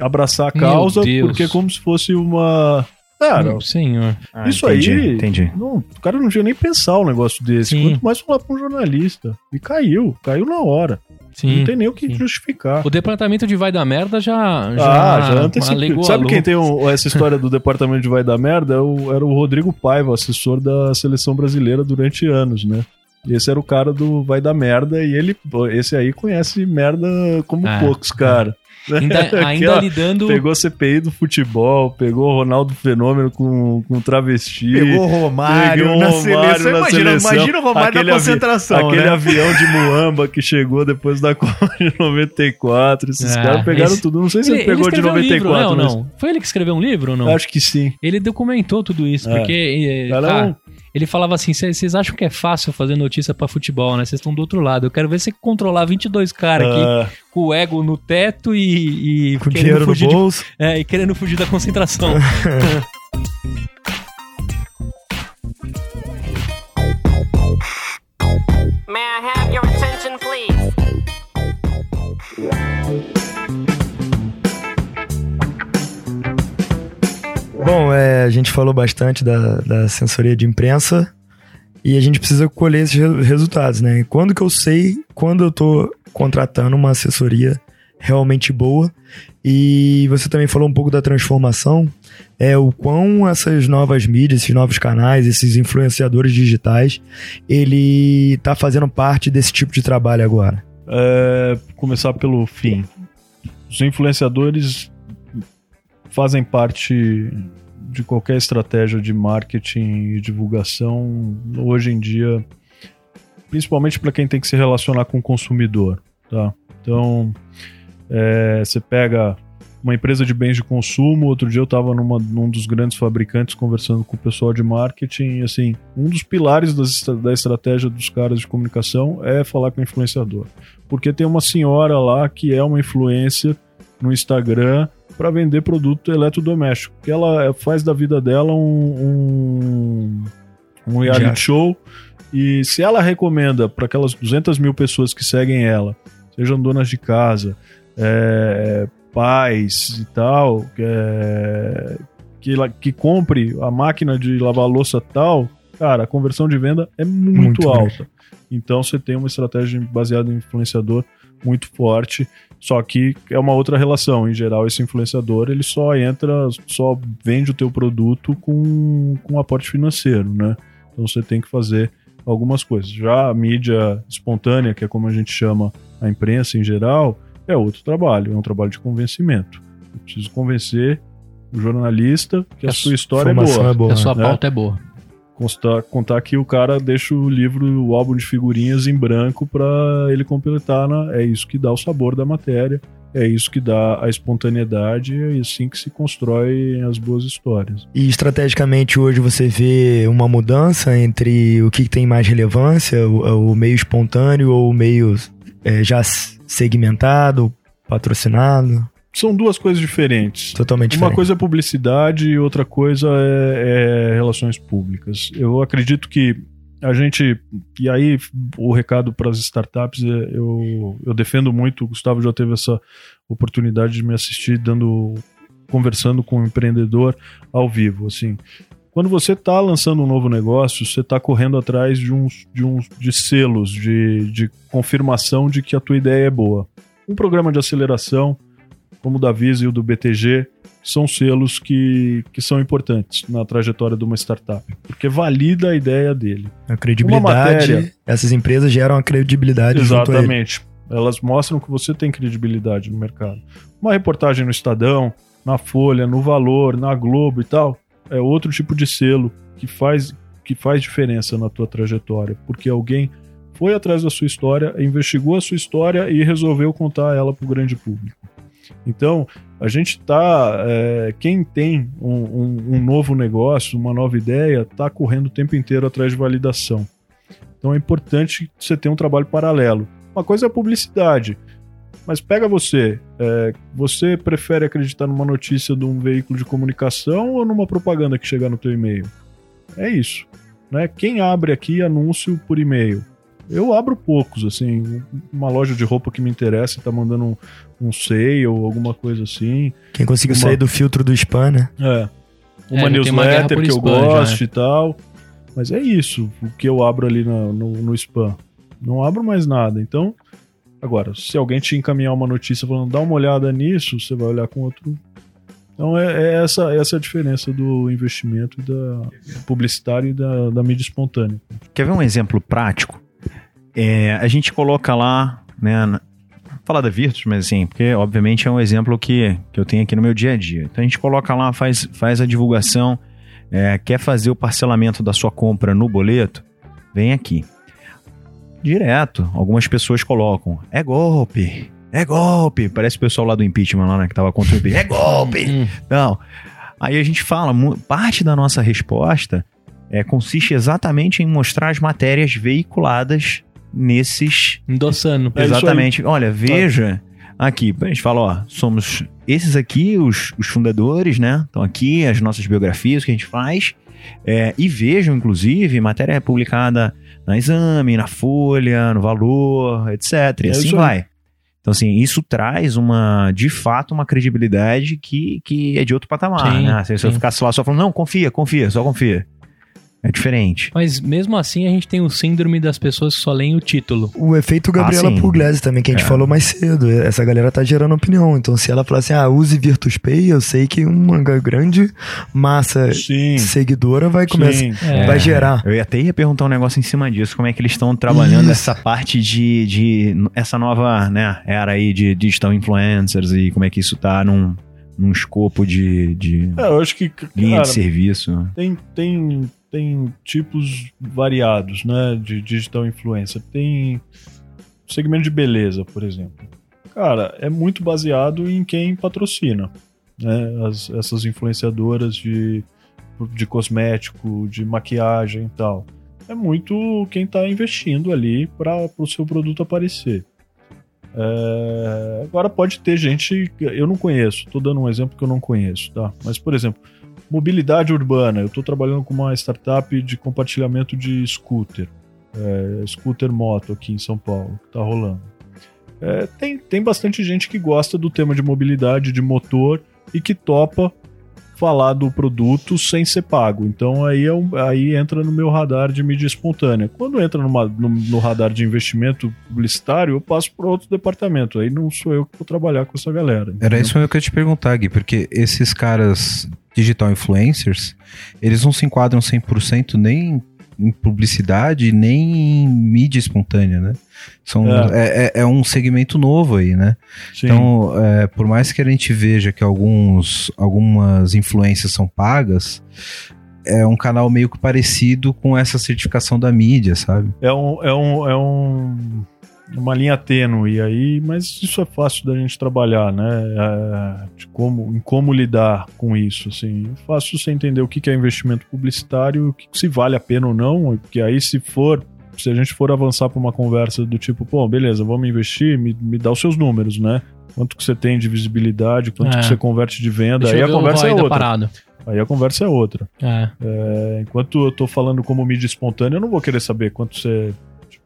abraçar a Meu causa Deus. porque é como se fosse uma. Cara, Meu senhor. Ah, Isso entendi, aí- Entendi. Não, o cara não tinha nem pensar um negócio desse. Sim. Quanto mais falar pra um jornalista. E caiu. Caiu na hora. Sim. não tem nem o que sim. justificar. O departamento de vai da merda já. ah, já alegou antecipou. Sabe quem tem um- essa história do <laughs> departamento de vai da merda? É o- era o Rodrigo Paiva, assessor da seleção brasileira durante anos, né? Esse era o cara do vai da merda e ele, esse aí conhece merda como Ah, poucos, cara. Ainda, <laughs> Aqui, ainda ó, lidando. Pegou a CPI do futebol, pegou o Ronaldo Fenômeno com, com travesti. Pegou o Romário Pegou na Romário seleção. na Imagina, seleção. imagina o Romário Aquele na avi- concentração, Aquele né? avião de Muamba que chegou depois da <laughs> Copa de 94. Esses Ah, caras pegaram esse- tudo. Não sei se ele, Ele, ele pegou de escreveu um livro, 94, né, ou mas não? Foi ele que escreveu um livro ou não? acho que sim. Ele documentou tudo isso, É. porque. eh, Cara, ah, é um- ele falava assim: vocês acham que é fácil fazer notícia pra futebol, né? Vocês estão do outro lado. Eu quero ver você controlar 22 caras aqui Ah, com o ego no teto e. e Com querendo dinheiro no fugir de- bolso. é, e querendo fugir da concentração. <laughs> May I have your attention, please? Bom, é, a gente falou bastante da, da assessoria de imprensa e a gente precisa colher esses re- resultados, né? Quando que eu sei quando eu tô contratando uma assessoria realmente boa? E você também falou um pouco da transformação, é o quão essas novas mídias, esses novos canais, esses influenciadores digitais, ele tá fazendo parte desse tipo de trabalho agora. É, começar pelo fim. Os influenciadores fazem parte de qualquer estratégia de marketing e divulgação hoje em dia, principalmente para quem tem que se relacionar com o consumidor, tá? Então, é, você pega uma empresa de bens de consumo. Outro dia eu estava num dos grandes fabricantes conversando com o pessoal de marketing. E assim, um dos pilares das da estratégia dos caras de comunicação é falar com o influenciador. Porque tem uma senhora lá que é uma influência no Instagram para vender produto eletrodoméstico. Que ela faz da vida dela um, um, um reality Já. show. E se ela recomenda para aquelas 200 mil pessoas que seguem ela, sejam donas de casa, é, pais e tal, que, é, que, la- que compre a máquina de lavar louça tal, cara, a conversão de venda é muito, Muito alta. Então você tem uma estratégia baseada em influenciador muito forte, só que é uma outra relação. Em geral, esse influenciador ele só entra, só vende o teu produto com, com aporte financeiro, né? Então você tem que fazer algumas coisas. Já a mídia espontânea, que é como a gente chama a imprensa em geral, é outro trabalho, é um trabalho de convencimento. Eu preciso convencer o jornalista que a, A sua história é boa. é boa. a sua né? pauta é boa. Constar, contar que o cara deixa o livro, o álbum de figurinhas em branco para ele completar. É isso que dá o sabor da matéria, é isso que dá a espontaneidade, é assim que se constrói as boas histórias. E estrategicamente hoje você vê uma mudança entre o que tem mais relevância, o, o meio espontâneo ou o meio é, já segmentado, patrocinado? São duas coisas diferentes. Totalmente Uma diferente. coisa é publicidade e outra coisa é, é relações públicas. Eu acredito que a gente. E aí, o recado para as startups, é, eu, eu defendo muito. O Gustavo já teve essa oportunidade de me assistir dando. conversando com um empreendedor ao vivo. Assim, quando você está lançando um novo negócio, você está correndo atrás de uns, de uns de selos, de, de confirmação de que a tua ideia é boa. Um programa de aceleração, como o da Visa e o do BTG, são selos que, que são importantes na trajetória de uma startup, porque valida a ideia dele. A credibilidade, matéria- essas empresas geram a credibilidade. Exatamente. Elas mostram que você tem credibilidade no mercado. Uma reportagem no Estadão, na Folha, no Valor, na Globo e tal, é outro tipo de selo que faz, que faz diferença na tua trajetória, porque alguém foi atrás da sua história, investigou a sua história e resolveu contar ela para o grande público. Então, a gente tá. é, quem tem um, um- um novo negócio, uma nova ideia, tá correndo o tempo inteiro atrás de validação. Então é importante você ter um trabalho paralelo. Uma coisa é a publicidade. Mas pega você. é, você prefere acreditar numa notícia de um veículo de comunicação ou numa propaganda que chegar no teu e-mail? É isso. Né? Quem abre aqui anúncio por e-mail? Eu abro poucos, assim, uma loja de roupa que me interessa e tá mandando um, sale ou alguma coisa assim. Quem conseguiu Uma- sair do filtro do spam, né? É. É, Uma uma guerra newsletter por que eu spam já, gosto né? e tal. Mas é isso, o que eu abro ali no, no, no spam. Não abro mais nada. Então, agora, se alguém te encaminhar uma notícia falando, dá uma olhada nisso, você vai olhar com outro. Então é, é essa, essa a diferença do investimento da publicitário e da, da mídia espontânea. Quer ver um exemplo prático? É, a gente coloca lá, né? Falar da Virtus, mas assim, porque obviamente é um exemplo que, que eu tenho aqui no meu dia a dia. Então a gente coloca lá, faz, faz a divulgação, é, quer fazer o parcelamento da sua compra no boleto, vem aqui. Direto, algumas pessoas colocam, é golpe, é golpe. Parece o pessoal lá do impeachment lá, né, que tava contra o impeachment, é golpe. Hum. Não. Aí a gente fala, parte da nossa resposta é, consiste exatamente em mostrar as matérias veiculadas nesses. Endossando. É exatamente. Olha, veja aqui. A gente fala, ó, somos esses aqui, os, os fundadores, né? Estão aqui, as nossas biografias que a gente faz. É, e vejam, inclusive, matéria publicada na Exame, na Folha, no Valor, etc. E É assim vai. Então, assim, isso traz uma, de fato, uma credibilidade que, que é de outro patamar, Sim, né? Se eu ficasse lá só falando, não, confia, confia, só confia. É diferente. Mas mesmo assim a gente tem o síndrome das pessoas que só leem o título. O efeito Gabriela Ah. Pugliese também, que a gente É. falou mais cedo. Essa galera tá gerando opinião. Então, se ela falar assim, ah, use Virtus Pay, eu sei que uma grande massa Sim. seguidora vai começar. Sim. É. Vai gerar. Eu ia até ia perguntar um negócio em cima disso, como é que eles estão trabalhando Isso. essa parte de, de essa nova, né, era aí de digital influencers e como é que isso tá num, num escopo de, de É, eu acho que, linha cara, de serviço. tem, tem, tem tipos variados, né, de digital influencer. Tem segmento de beleza, por exemplo. Cara, é muito baseado em quem patrocina, né, as, essas influenciadoras de, de cosmético, de maquiagem e tal. É muito quem está investindo ali para o seu produto aparecer. É, agora pode ter gente, eu não conheço, tô dando um exemplo que eu não conheço, tá? Mas, por exemplo, mobilidade urbana. Eu estou trabalhando com uma startup de compartilhamento de scooter, é, scooter moto aqui em São Paulo, que tá rolando. É, tem, tem bastante gente que gosta do tema de mobilidade, de motor e que topa falar do produto sem ser pago. Então aí, é um- aí entra no meu radar de mídia espontânea. Quando entra numa- no, no radar de investimento publicitário, eu passo para outro departamento. Aí não sou eu que vou trabalhar com essa galera. Era entendeu? isso mesmo que eu ia te perguntar, Gui, porque esses caras digital influencers, eles não se enquadram 100% nem em publicidade, nem em mídia espontânea, né? São, é. é- é um segmento novo aí, né? Sim. Então, é, por mais que a gente veja que alguns, algumas influências são pagas, é um canal meio que parecido com essa certificação da mídia, sabe? É um, é um, é um uma linha tênue aí, mas isso é fácil da gente trabalhar, né? É, de como, em como lidar com isso, assim. É fácil você entender o que é investimento publicitário, o que que se vale a pena ou não, porque aí se for se a gente for avançar para uma conversa do tipo, pô, beleza, vamos investir, me, me dá os seus números, né? Quanto que você tem de visibilidade, quanto É. que você converte de venda, aí a ver o conversa é outra. Aí a conversa é outra. É. É, enquanto eu tô falando como mídia espontânea, eu não vou querer saber quanto você.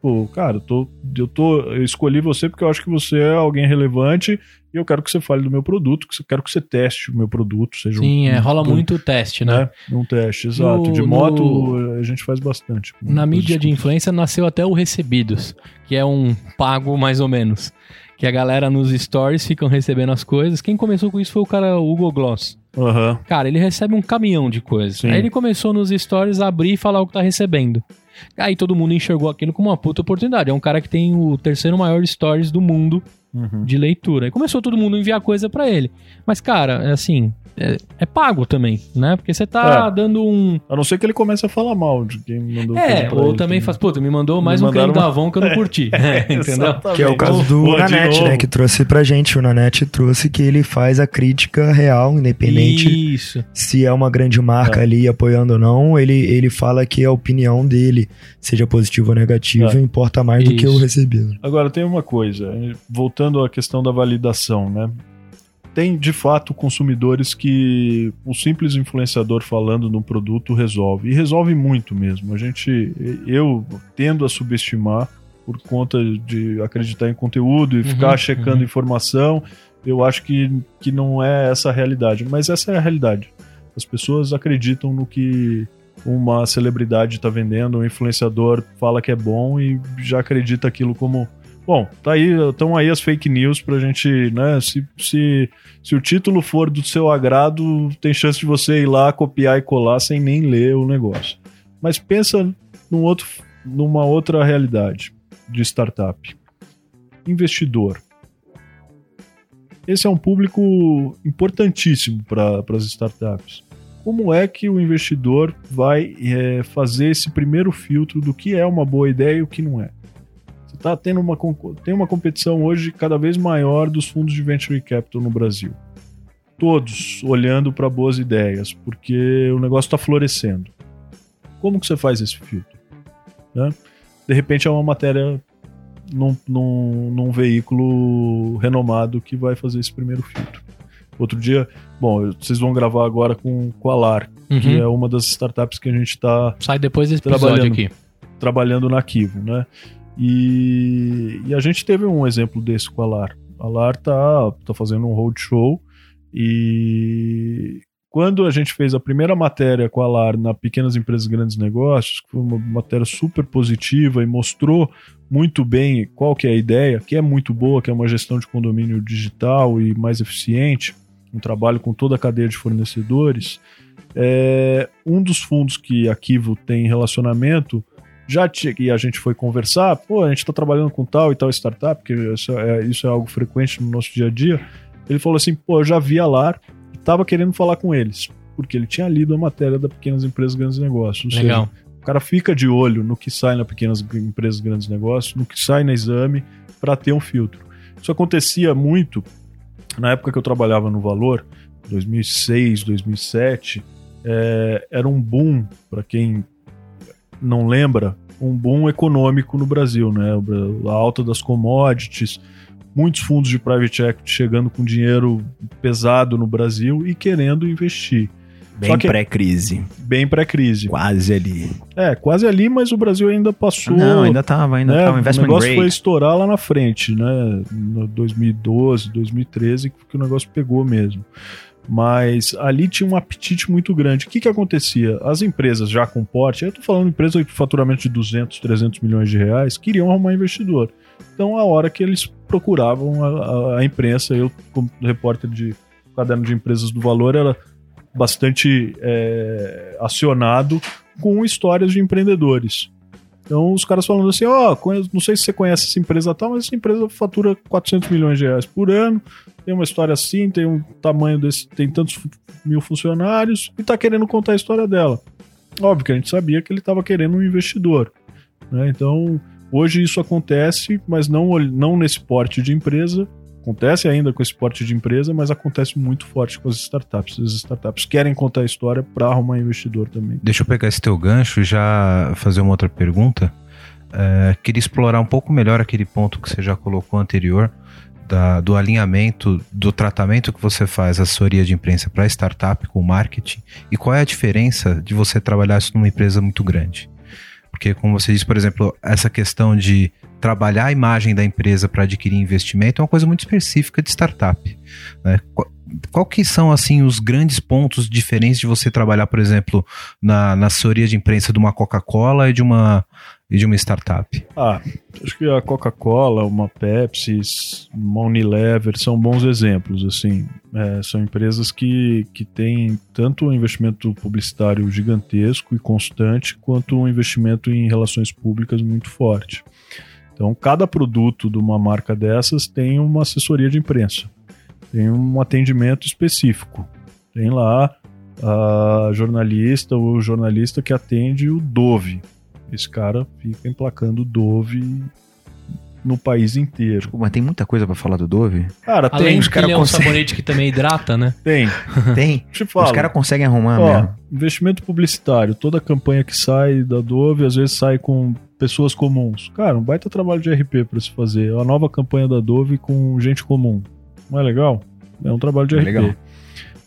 Tipo, cara, eu tô, eu tô. Eu escolhi você porque eu acho que você é alguém relevante e eu quero que você fale do meu produto, que eu quero que você teste o meu produto, seja Sim, um, é, rola um- muito teste, né? né? Um teste, exato. No- de no- moto a gente faz bastante. Na mídia de influência nasceu até o Recebidos, que é um pago mais ou menos. Que a galera nos stories ficam recebendo as coisas. Quem começou com isso foi o cara Hugo Gloss. Aham. Cara, ele recebe um caminhão de coisas. Sim. Aí ele começou nos stories a abrir e falar o que tá recebendo. Aí todo mundo enxergou aquilo como uma puta oportunidade. É um cara que tem o terceiro maior stories do mundo Uhum. de leitura. Aí começou todo mundo a enviar coisa pra ele. Mas, cara, é assim, é, é pago também, né? Porque você tá É. dando um. A não ser que ele comece a falar mal de quem mandou É, coisa pra ou ele, também né? faz, pô, tu me mandou mais Me um creme mandaram da uma- Avon que eu não <laughs> curti. <laughs> <laughs> entendeu? Exatamente. Que é o caso do de Nanete, né? Que trouxe pra gente. O Nanete trouxe que ele faz a crítica real, independente Isso. se é uma grande marca É. ali apoiando ou não. Ele, ele fala que a opinião dele, seja positiva ou negativa, É. importa mais do que o Isso. recebido. Agora tem uma coisa, voltando à questão da validação, né? Tem de fato consumidores que o simples influenciador falando no produto resolve e resolve muito mesmo. A gente, eu tendo a subestimar por conta de acreditar em conteúdo e Uhum, ficar checando uhum. informação, eu acho que, que não é essa a realidade, mas essa é a realidade. As pessoas acreditam no que uma celebridade está vendendo, um influenciador fala que é bom e já acredita aquilo como. Bom, tá aí, estão aí as fake news pra gente, né? Se, se, se o título for do seu agrado, tem chance de você ir lá copiar e colar sem nem ler o negócio. Mas pensa num outro, numa outra realidade de startup. Investidor. Esse é um público importantíssimo para as startups. Como é que o investidor vai é, fazer esse primeiro filtro do que é uma boa ideia e o que não é? Tá tendo uma, tem uma competição hoje cada vez maior dos fundos de venture capital no Brasil. Todos olhando para boas ideias, porque o negócio está florescendo. Como que você faz esse filtro? Né? De repente é uma matéria num, num, num veículo renomado que vai fazer esse primeiro filtro. Outro dia, bom, vocês vão gravar agora com, com a LAR, que Uhum. é uma das startups que a gente está Sai depois desse episódio Trabalhando. aqui. trabalhando na Kivo, né? E, e a gente teve um exemplo desse com a LAR. A LAR tá, tá fazendo um roadshow e quando a gente fez a primeira matéria com a LAR na Pequenas Empresas Grandes Negócios, que foi uma matéria super positiva e mostrou muito bem qual que é a ideia, que é muito boa, que é uma gestão de condomínio digital e mais eficiente, um trabalho com toda a cadeia de fornecedores, é, um dos fundos que a Kivo tem relacionamento já tinha, e a gente foi conversar, pô, a gente está trabalhando com tal e tal startup, porque isso é, isso é algo frequente no nosso dia a dia. Ele falou assim, pô, eu já vi a LAR, estava querendo falar com eles, porque ele tinha lido a matéria da Pequenas Empresas Grandes Negócios. Legal. Seja, o cara fica de olho no que sai na Pequenas Empresas Grandes Negócios, no que sai na exame, para ter um filtro. Isso acontecia muito na época que eu trabalhava no Valor, 2006, 2007, é, era um boom, para quem não lembra, um boom econômico no Brasil, né? A alta das commodities, muitos fundos de private equity chegando com dinheiro pesado no Brasil e querendo investir. Bem pré-crise. Bem pré-crise. Quase ali. É, quase ali, mas o Brasil ainda passou. Não, ainda tava, ainda né, tava. Investment O negócio grade. foi estourar lá na frente, né? No 2012, 2013, que o negócio pegou mesmo. Mas ali tinha um apetite muito grande. O que que acontecia? As empresas já com porte, eu tô falando empresa de faturamento de 200, 300 milhões de reais, queriam arrumar investidor. Então, a hora que eles procuravam a, a- a imprensa, eu, como repórter de caderno de empresas do valor, era bastante é, acionado com histórias de empreendedores. Então, os caras falando assim: ó, conheço- não sei se você conhece essa empresa tal, mas essa empresa fatura 400 milhões de reais por ano, tem uma história assim, tem um tamanho desse, tem tantos mil funcionários e tá querendo contar a história dela. Óbvio que a gente sabia que ele estava querendo um investidor. né? Então, hoje isso acontece, mas não, não nesse porte de empresa. Acontece ainda com esse porte de empresa, mas acontece muito forte com as startups. As startups querem contar a história para arrumar investidor também. Deixa eu pegar esse teu gancho e já fazer uma outra pergunta. É, queria explorar um pouco melhor aquele ponto que você já colocou anterior, da- do alinhamento, do tratamento que você faz, assessoria de imprensa para startup com marketing, e qual é a diferença de você trabalhar isso numa empresa muito grande. Porque, como você disse, por exemplo, essa questão de trabalhar a imagem da empresa para adquirir investimento é uma coisa muito específica de startup. né? Qual, que são, assim, os grandes pontos diferentes de você trabalhar, por exemplo, na, na assessoria de imprensa de uma Coca-Cola e de uma, e de uma startup? Ah, acho que a Coca-Cola, uma Pepsi, uma Unilever são bons exemplos. Assim, É, são empresas que, que têm tanto um investimento publicitário gigantesco e constante, quanto um investimento em relações públicas muito forte. Então, cada produto de uma marca dessas tem uma assessoria de imprensa, tem um atendimento específico. Tem lá a jornalista, o jornalista que atende o Dove. Esse cara fica emplacando Dove no país inteiro. Mas tem muita coisa pra falar do Dove? Cara, Além tem, os cara ele é um consegue- sabonete que também hidrata, né? <laughs> Tem. Tem. <laughs> Os caras conseguem arrumar Ó, mesmo. investimento publicitário, toda campanha que sai da Dove, às vezes sai com pessoas comuns. Cara, um baita trabalho de RP pra se fazer. A nova campanha da Dove com gente comum. Não é legal? É um trabalho de É RP. legal.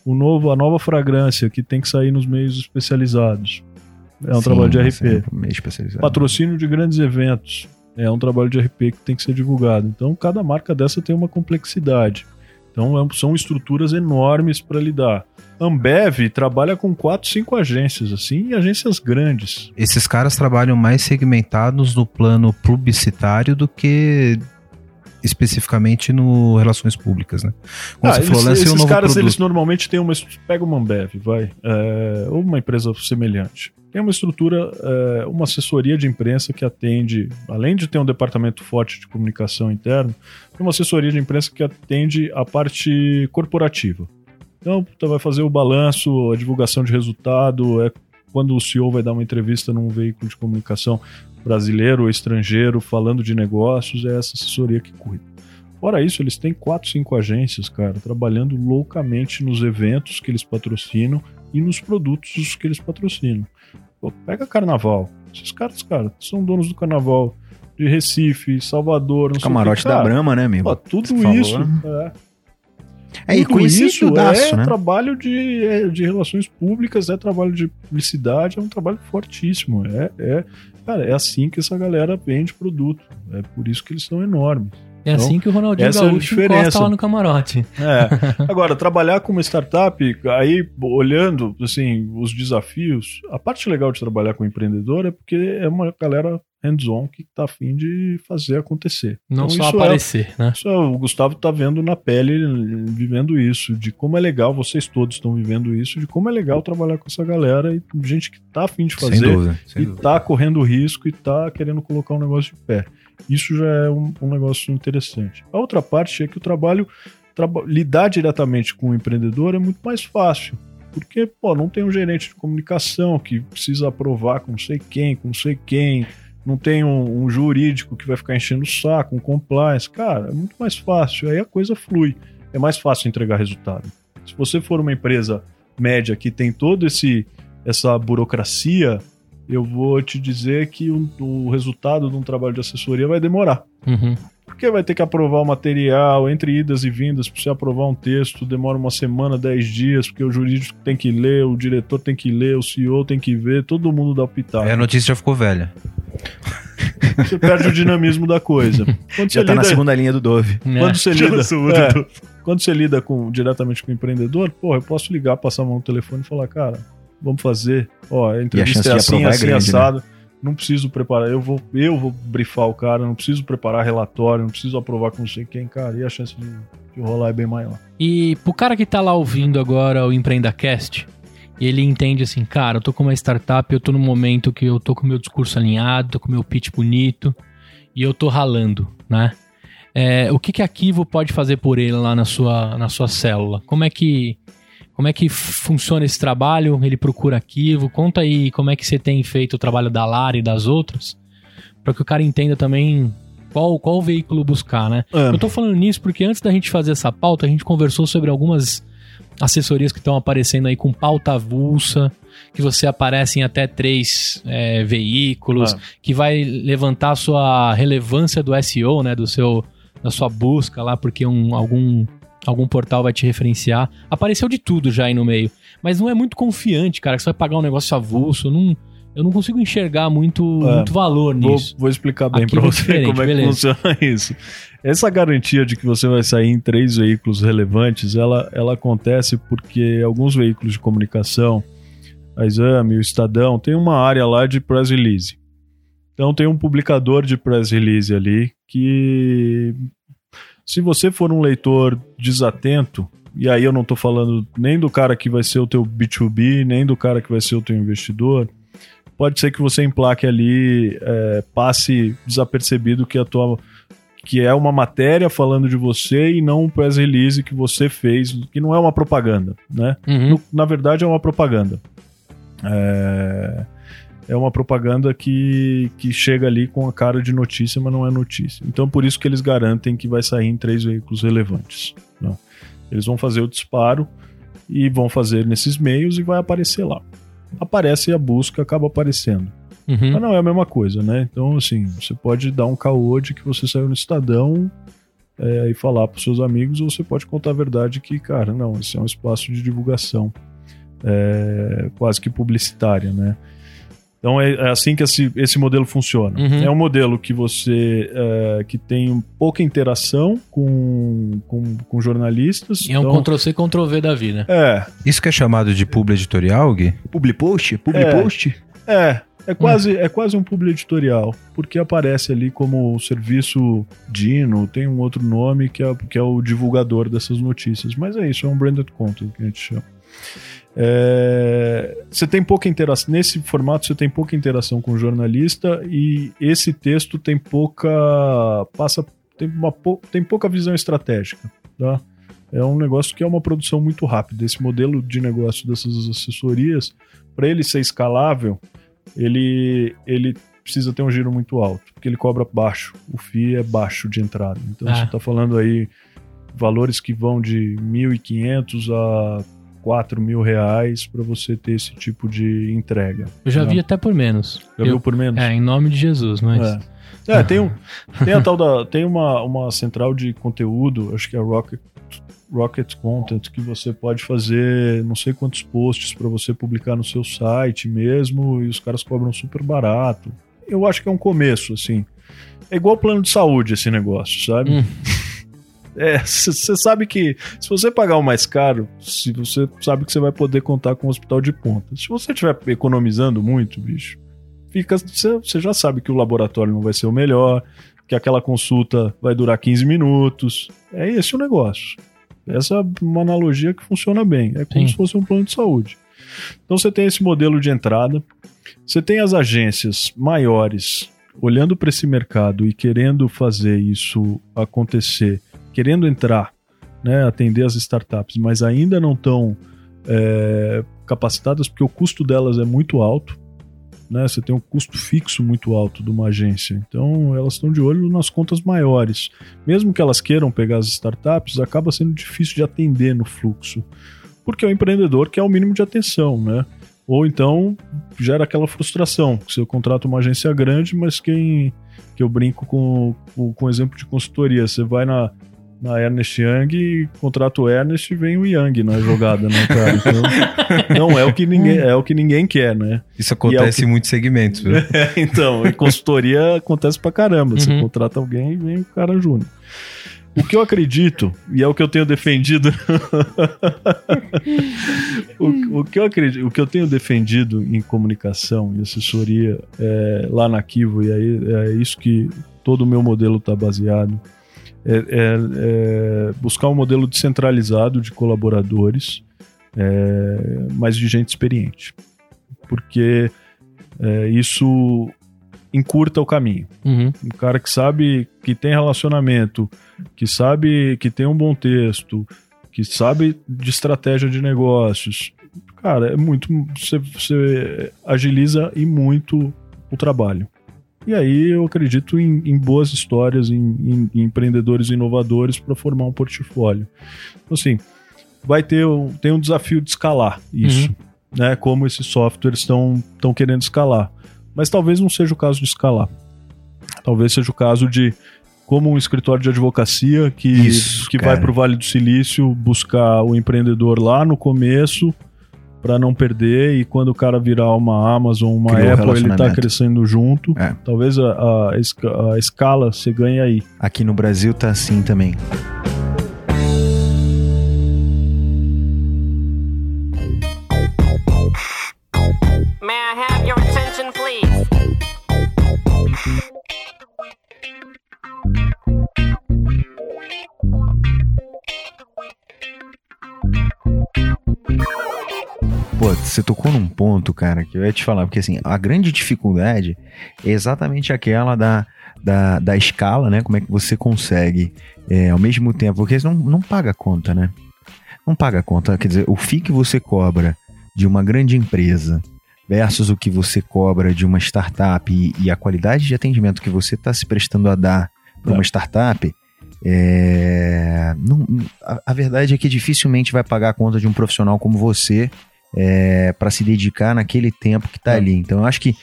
O novo, a nova fragrância que tem que sair nos meios especializados. É um Sim, trabalho de RP. sempre meio especializado. Patrocínio de grandes eventos. É um trabalho de RP que tem que ser divulgado. Então, cada marca dessa tem uma complexidade. Então, é- são estruturas enormes para lidar. Ambev trabalha com quatro, cinco agências, assim, e agências grandes. Esses caras trabalham mais segmentados no plano publicitário do que especificamente no relações públicas, né? Como Ah, você falou, eles- um esses novo caras, produto. eles normalmente têm uma. Pega uma Ambev, vai. é, ou uma empresa semelhante. Tem uma estrutura, é, uma assessoria de imprensa que atende, além de ter um departamento forte de comunicação interna, tem uma assessoria de imprensa que atende a parte corporativa. Então, vai fazer o balanço, a divulgação de resultado, é quando o CEO vai dar uma entrevista num veículo de comunicação brasileiro ou estrangeiro falando de negócios, é essa assessoria que cuida. Fora isso, eles têm quatro, cinco agências, cara, trabalhando loucamente nos eventos que eles patrocinam e nos produtos que eles patrocinam. Pô, pega carnaval. Esses caras, cara, são donos do carnaval de Recife, Salvador, não Camarote sei o que. da Cara, Brahma, né, amigo? Pô, tudo Você falou, isso. né? É. É, e Tudo conhecido isso daço, é né? trabalho de, é, de relações públicas, é trabalho de publicidade, é um trabalho fortíssimo. É, é, cara, é assim que essa galera vende produto. É por isso que eles são enormes. É assim que o Ronaldinho essa é a Gaúcho diferença. encosta lá no camarote. É. <laughs> Agora, trabalhar com uma startup, aí olhando assim, os desafios, a parte legal de trabalhar com empreendedor é porque é uma galera hands-on que tá afim de fazer acontecer. Não Então, só isso é- aparecer, né? Isso é, o Gustavo tá vendo na pele, vivendo isso, de como é legal, vocês todos estão vivendo isso, de como é legal trabalhar com essa galera e gente que tá afim de Sem fazer dúvida, sem e dúvida. tá correndo risco e tá querendo colocar um negócio de pé. Isso já é um, um negócio interessante. A outra parte é que o trabalho, traba- lidar diretamente com o empreendedor é muito mais fácil. Porque, pô, não tem um gerente de comunicação que precisa aprovar com não sei quem, com não sei quem, não tem um, um jurídico que vai ficar enchendo o saco, um compliance. Cara, é muito mais fácil. Aí a coisa flui. É mais fácil entregar resultado. Se você for uma empresa média que tem todo esse essa burocracia, eu vou te dizer que o, o resultado de um trabalho de assessoria vai demorar. Uhum. Porque vai ter que aprovar o material, entre idas e vindas, para você aprovar um texto, demora uma semana, dez dias, porque o jurídico tem que ler, o diretor tem que ler, o CEO tem que ver, todo mundo dá o pitaco. Aí a notícia já ficou velha. Você perde o dinamismo da coisa. <laughs> Quando Já você tá na lida- segunda linha do Dove. Quando você <laughs> lida, é, quando você lida com, diretamente com o empreendedor, porra, eu posso ligar, passar a mão no telefone e falar, cara, vamos fazer. Ó, a entrevista chance é de assim, é assim, grande, né? assado. Não preciso preparar, eu vou, eu vou brifar o cara, não preciso preparar relatório, não preciso aprovar com não sei quem, cara, e a chance de, de rolar é bem maior. E pro cara que tá lá ouvindo agora o EmpreendaCast, ele entende assim, cara, eu tô com uma startup, eu tô num momento que eu tô com o meu discurso alinhado, tô com o meu pitch bonito e eu tô ralando, né? É, o que que a Kivo pode fazer por ele lá na sua, na sua célula? Como é que como é que funciona esse trabalho? Ele procura Kivo? Conta aí como é que você tem feito o trabalho da Lara e das outras, para que o cara entenda também qual, qual veículo buscar, né? É. Eu tô falando nisso porque antes da gente fazer essa pauta, a gente conversou sobre algumas assessorias que estão aparecendo aí com pauta avulsa, que você aparece em até três é, veículos, Ah. que vai levantar a sua relevância do SEO, né? Do seu, da sua busca lá, porque um, algum, algum portal vai te referenciar. Apareceu de tudo já aí no meio. Mas não é muito confiante, cara, que você vai pagar um negócio avulso. Eu não, eu não consigo enxergar muito, É. muito valor Vou, nisso. vou explicar bem pra é você como é que beleza. funciona <laughs> isso. Essa garantia de que você vai sair em três veículos relevantes, ela, ela acontece porque alguns veículos de comunicação, a Exame, o Estadão, tem uma área lá de press release. Então tem um publicador de press release ali que se você for um leitor desatento, e aí eu não tô falando nem do cara que vai ser o teu B2B, nem do cara que vai ser o teu investidor, pode ser que você emplaque ali, é, passe desapercebido que a tua que é uma matéria falando de você e não um press release que você fez, que não é uma propaganda, né? Uhum. No- na verdade é uma propaganda. É, é uma propaganda que, que chega ali com a cara de notícia, mas não é notícia. Então por isso que eles garantem que vai sair em três veículos relevantes. né? Eles vão fazer o disparo e vão fazer nesses meios e vai aparecer lá. Aparece a busca, acaba aparecendo. Uhum. Mas não é a mesma coisa, né? Então, assim, você pode dar um caô de que você saiu no Estadão é, e falar para seus amigos, ou você pode contar a verdade que, cara, não, esse é um espaço de divulgação é, quase que publicitária, né? Então é, é assim que esse, esse modelo funciona. Uhum. É um modelo que você é, que tem pouca interação com, com, com jornalistas. E é um então, Ctrl-C, Ctrl-V da vida. É, Isso que é chamado de publi editorial, Gui? Public post? Public É. post? É, é quase, é quase um publi editorial, porque aparece ali como o serviço Dino, tem um outro nome que é, que é o divulgador dessas notícias. Mas é isso, é um branded content que a gente chama. É, você tem pouca interação nesse formato você tem pouca interação com o jornalista e esse texto tem pouca passa tem, uma, tem pouca visão estratégica tá? é um negócio que é uma produção muito rápida esse modelo de negócio dessas assessorias para ele ser escalável ele ele precisa ter um giro muito alto porque ele cobra baixo o FII é baixo de entrada então Ah. você está falando aí valores que vão de 1.500 a 4 mil reais para você ter esse tipo de entrega. Eu já né? vi até por menos. Já Eu- viu por menos? É, em nome de Jesus, mas. É. É, tem, um, <laughs> tem a tal da. Tem uma, uma central de conteúdo, acho que é a Rocket, Rocket Content, que você pode fazer não sei quantos posts para você publicar no seu site mesmo, e os caras cobram super barato. Eu acho que é um começo, assim. É igual plano de saúde esse negócio, sabe? Hum. <laughs> É, você sabe que se você pagar o mais caro, se você sabe que você vai poder contar com um hospital de ponta. Se você estiver economizando muito, bicho, fica você já sabe que o laboratório não vai ser o melhor, que aquela consulta vai durar 15 minutos. É esse o negócio. Essa é uma analogia que funciona bem. É como Sim. se fosse um plano de saúde. Então você tem esse modelo de entrada, você tem as agências maiores olhando para esse mercado e querendo fazer isso acontecer, querendo entrar, né, atender as startups, mas ainda não estão é, capacitadas porque o custo delas é muito alto. Né, você tem um custo fixo muito alto de uma agência. Então elas estão de olho nas contas maiores. Mesmo que elas queiram pegar as startups, acaba sendo difícil de atender no fluxo. Porque o empreendedor quer o mínimo de atenção, né? Ou então gera aquela frustração. que Você contrata uma agência grande, mas quem. que eu brinco com, com, com exemplo de consultoria. Você vai na, na Ernest Young, contrata o Ernest e vem o Young na jogada, né, cara? Então, <laughs> não é o que ninguém, é o que ninguém quer, né? Isso acontece que- em muitos segmentos. viu? <laughs> É, então, em consultoria acontece pra caramba. Você Uhum. contrata alguém e vem o cara júnior. O que eu acredito, e é o que eu tenho defendido. <laughs> o, o que eu acredito, o que eu tenho defendido em comunicação e assessoria é, lá na Kivo, e aí é isso que todo o meu modelo está baseado. É, é- é buscar um modelo descentralizado de colaboradores, é, mas de gente experiente. Porque é, isso encurta o caminho. Uhum. Um cara que sabe que tem relacionamento, que sabe que tem um bom texto, que sabe de estratégia de negócios. Cara, é muito. Você, você agiliza e muito o trabalho. E aí eu acredito em, em boas histórias, em, em- em empreendedores inovadores para formar um portfólio. Então, assim, vai ter um, tem um desafio de escalar isso, né? Como esses softwares estão estão querendo escalar. Mas talvez não seja o caso de escalar. Talvez seja o caso de como um escritório de advocacia que, Isso, que cara. vai para o Vale do Silício buscar o empreendedor lá no começo para não perder e quando o cara virar uma Amazon, uma Criou Apple, ele tá crescendo junto. É. Talvez a, a esca- a escala você ganhe aí. Aqui no Brasil tá assim também. May I Pô, você tocou num ponto, cara, que eu ia te falar, porque assim, a grande dificuldade é exatamente aquela da, da, da escala, né? Como é que você consegue, é, ao mesmo tempo, porque não, não paga a conta, né? Não paga a conta, quer dizer, o FII que você cobra de uma grande empresa versus o que você cobra de uma startup e, e a qualidade de atendimento que você está se prestando a dar para É. uma startup, é, não- a, a verdade é que dificilmente vai pagar a conta de um profissional como você para se dedicar naquele tempo que está É. ali. Então, eu acho que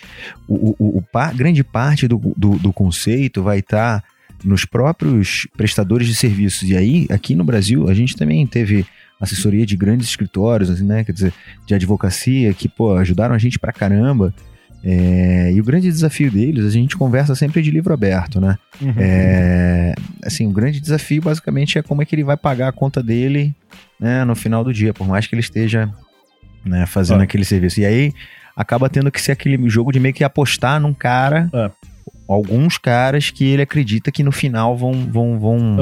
o, o- o pa- grande parte do, do, do conceito vai estar nos próprios prestadores de serviços. E aí, aqui no Brasil, a gente também teve assessoria de grandes escritórios, assim, né? Quer dizer, de advocacia, que, pô, ajudaram a gente pra caramba. É, e o grande desafio deles, a gente conversa sempre de livro aberto, né? É, assim, o grande desafio basicamente é como é que ele vai pagar a conta dele né, no final do dia, por mais que ele esteja né, fazendo Ah. aquele serviço. E aí acaba tendo que ser aquele jogo de meio que apostar num cara, É. alguns caras que ele acredita que no final vão, vão, vão,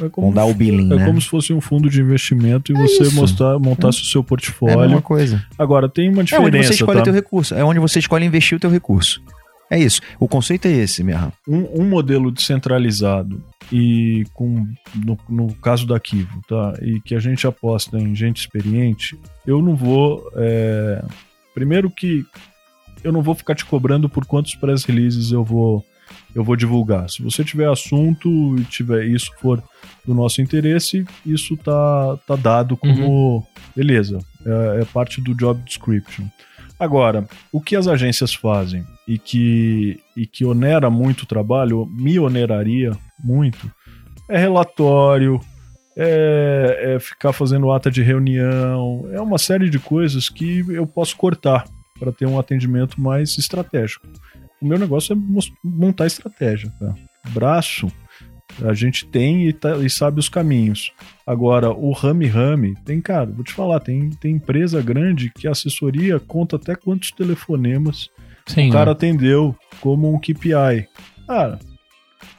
É, é como, vão dar o billing, é né? como se fosse um fundo de investimento e É você isso. mostrar, montasse o seu É portfólio. mesma coisa. Agora, tem uma É diferença. onde você escolhe tá? o teu recurso. É onde você escolhe investir o teu recurso. É isso. O conceito é esse, Merra. um, um modelo descentralizado e com no, no caso da Kivo, tá? E que a gente aposta em gente experiente, eu não vou. é, primeiro que eu não vou ficar te cobrando por quantos press releases eu vou eu vou divulgar. Se você tiver assunto e tiver isso for do nosso interesse, isso tá, tá dado como beleza, é, é parte do job description. Agora, o que as agências fazem e que, e que onera muito o trabalho, me oneraria muito, é relatório, é, é ficar fazendo ata de reunião, é uma série de coisas que eu posso cortar para ter um atendimento mais estratégico. O meu negócio é montar estratégia. tá? braço a gente tem e, tá- e sabe os caminhos. Agora, o rame rame, tem, cara, vou te falar, tem, tem empresa grande que a assessoria conta até quantos telefonemas Sim, o cara né? atendeu como um KPI. Cara,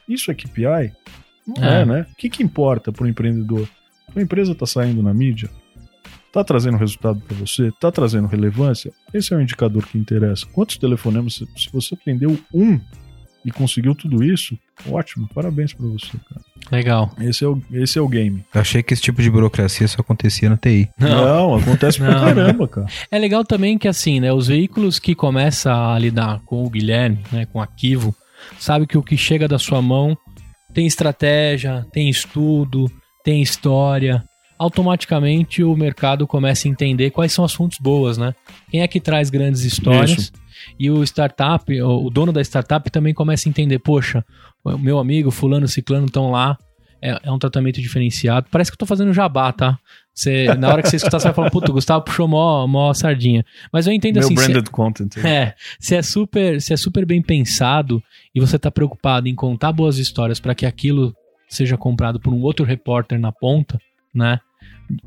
isso é KPI? Não é, É. né? O que, que importa para o empreendedor? A empresa está saindo na mídia? Tá trazendo resultado para você? Tá trazendo relevância? Esse é o indicador que interessa. Quantos telefonemas? Se você atendeu um e conseguiu tudo isso, ótimo, parabéns para você, cara. Legal. Esse é o, esse é o game. Eu achei que esse tipo de burocracia só acontecia na TI. Não, acontece pra Não. caramba, cara. É legal também que, assim, né, os veículos que começam a lidar com o Guilherme, né, com a Kivo, sabe que o que chega da sua mão tem estratégia, tem estudo, tem história. Automaticamente o mercado começa a entender quais são as fontes boas, né? Quem é que traz grandes histórias? Isso. E o startup, o dono da startup também começa a entender, poxa, meu amigo, fulano, ciclano estão lá, é, é um tratamento diferenciado. Parece que eu tô fazendo jabá, tá? Você, na hora que você escutar, você vai falar, puto, o Gustavo puxou mó, mó sardinha. Mas eu entendo Meu assim, se- branded content. é, se é super, se é super bem pensado e você tá preocupado em contar boas histórias para que aquilo seja comprado por um outro repórter na ponta, né?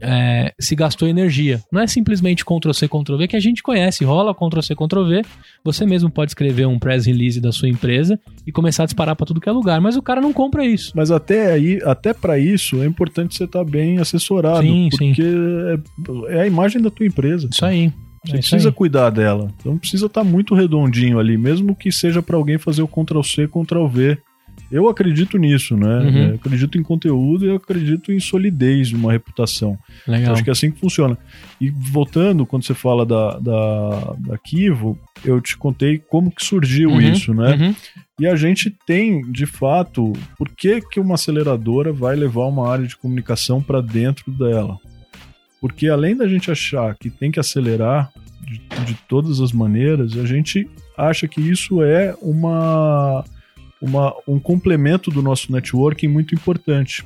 É, se gastou energia. Não é simplesmente Ctrl-C, Ctrl-V que a gente conhece. Rola Ctrl-C, Ctrl-V. Você mesmo pode escrever um press release da sua empresa e começar a disparar para tudo que é lugar. Mas o cara não compra isso. Mas até aí, até para isso, é importante você estar bem assessorado, Sim, sim. porque é, é a imagem da tua empresa. Isso aí. Você É precisa cuidar dela. Então precisa estar muito redondinho ali, mesmo que seja para alguém fazer o Ctrl C, Ctrl V. Eu acredito nisso, né? Uhum. Eu acredito em conteúdo e eu acredito em solidez de uma reputação. Legal. Acho que é assim que funciona. E voltando, quando você fala da, da, da Kivo, eu te contei como que surgiu Uhum, isso, né? uhum. E a gente tem, de fato, por que, que uma aceleradora vai levar uma área de comunicação para dentro dela? Porque além da gente achar que tem que acelerar de, de todas as maneiras, a gente acha que isso é uma, uma, um complemento do nosso networking muito importante.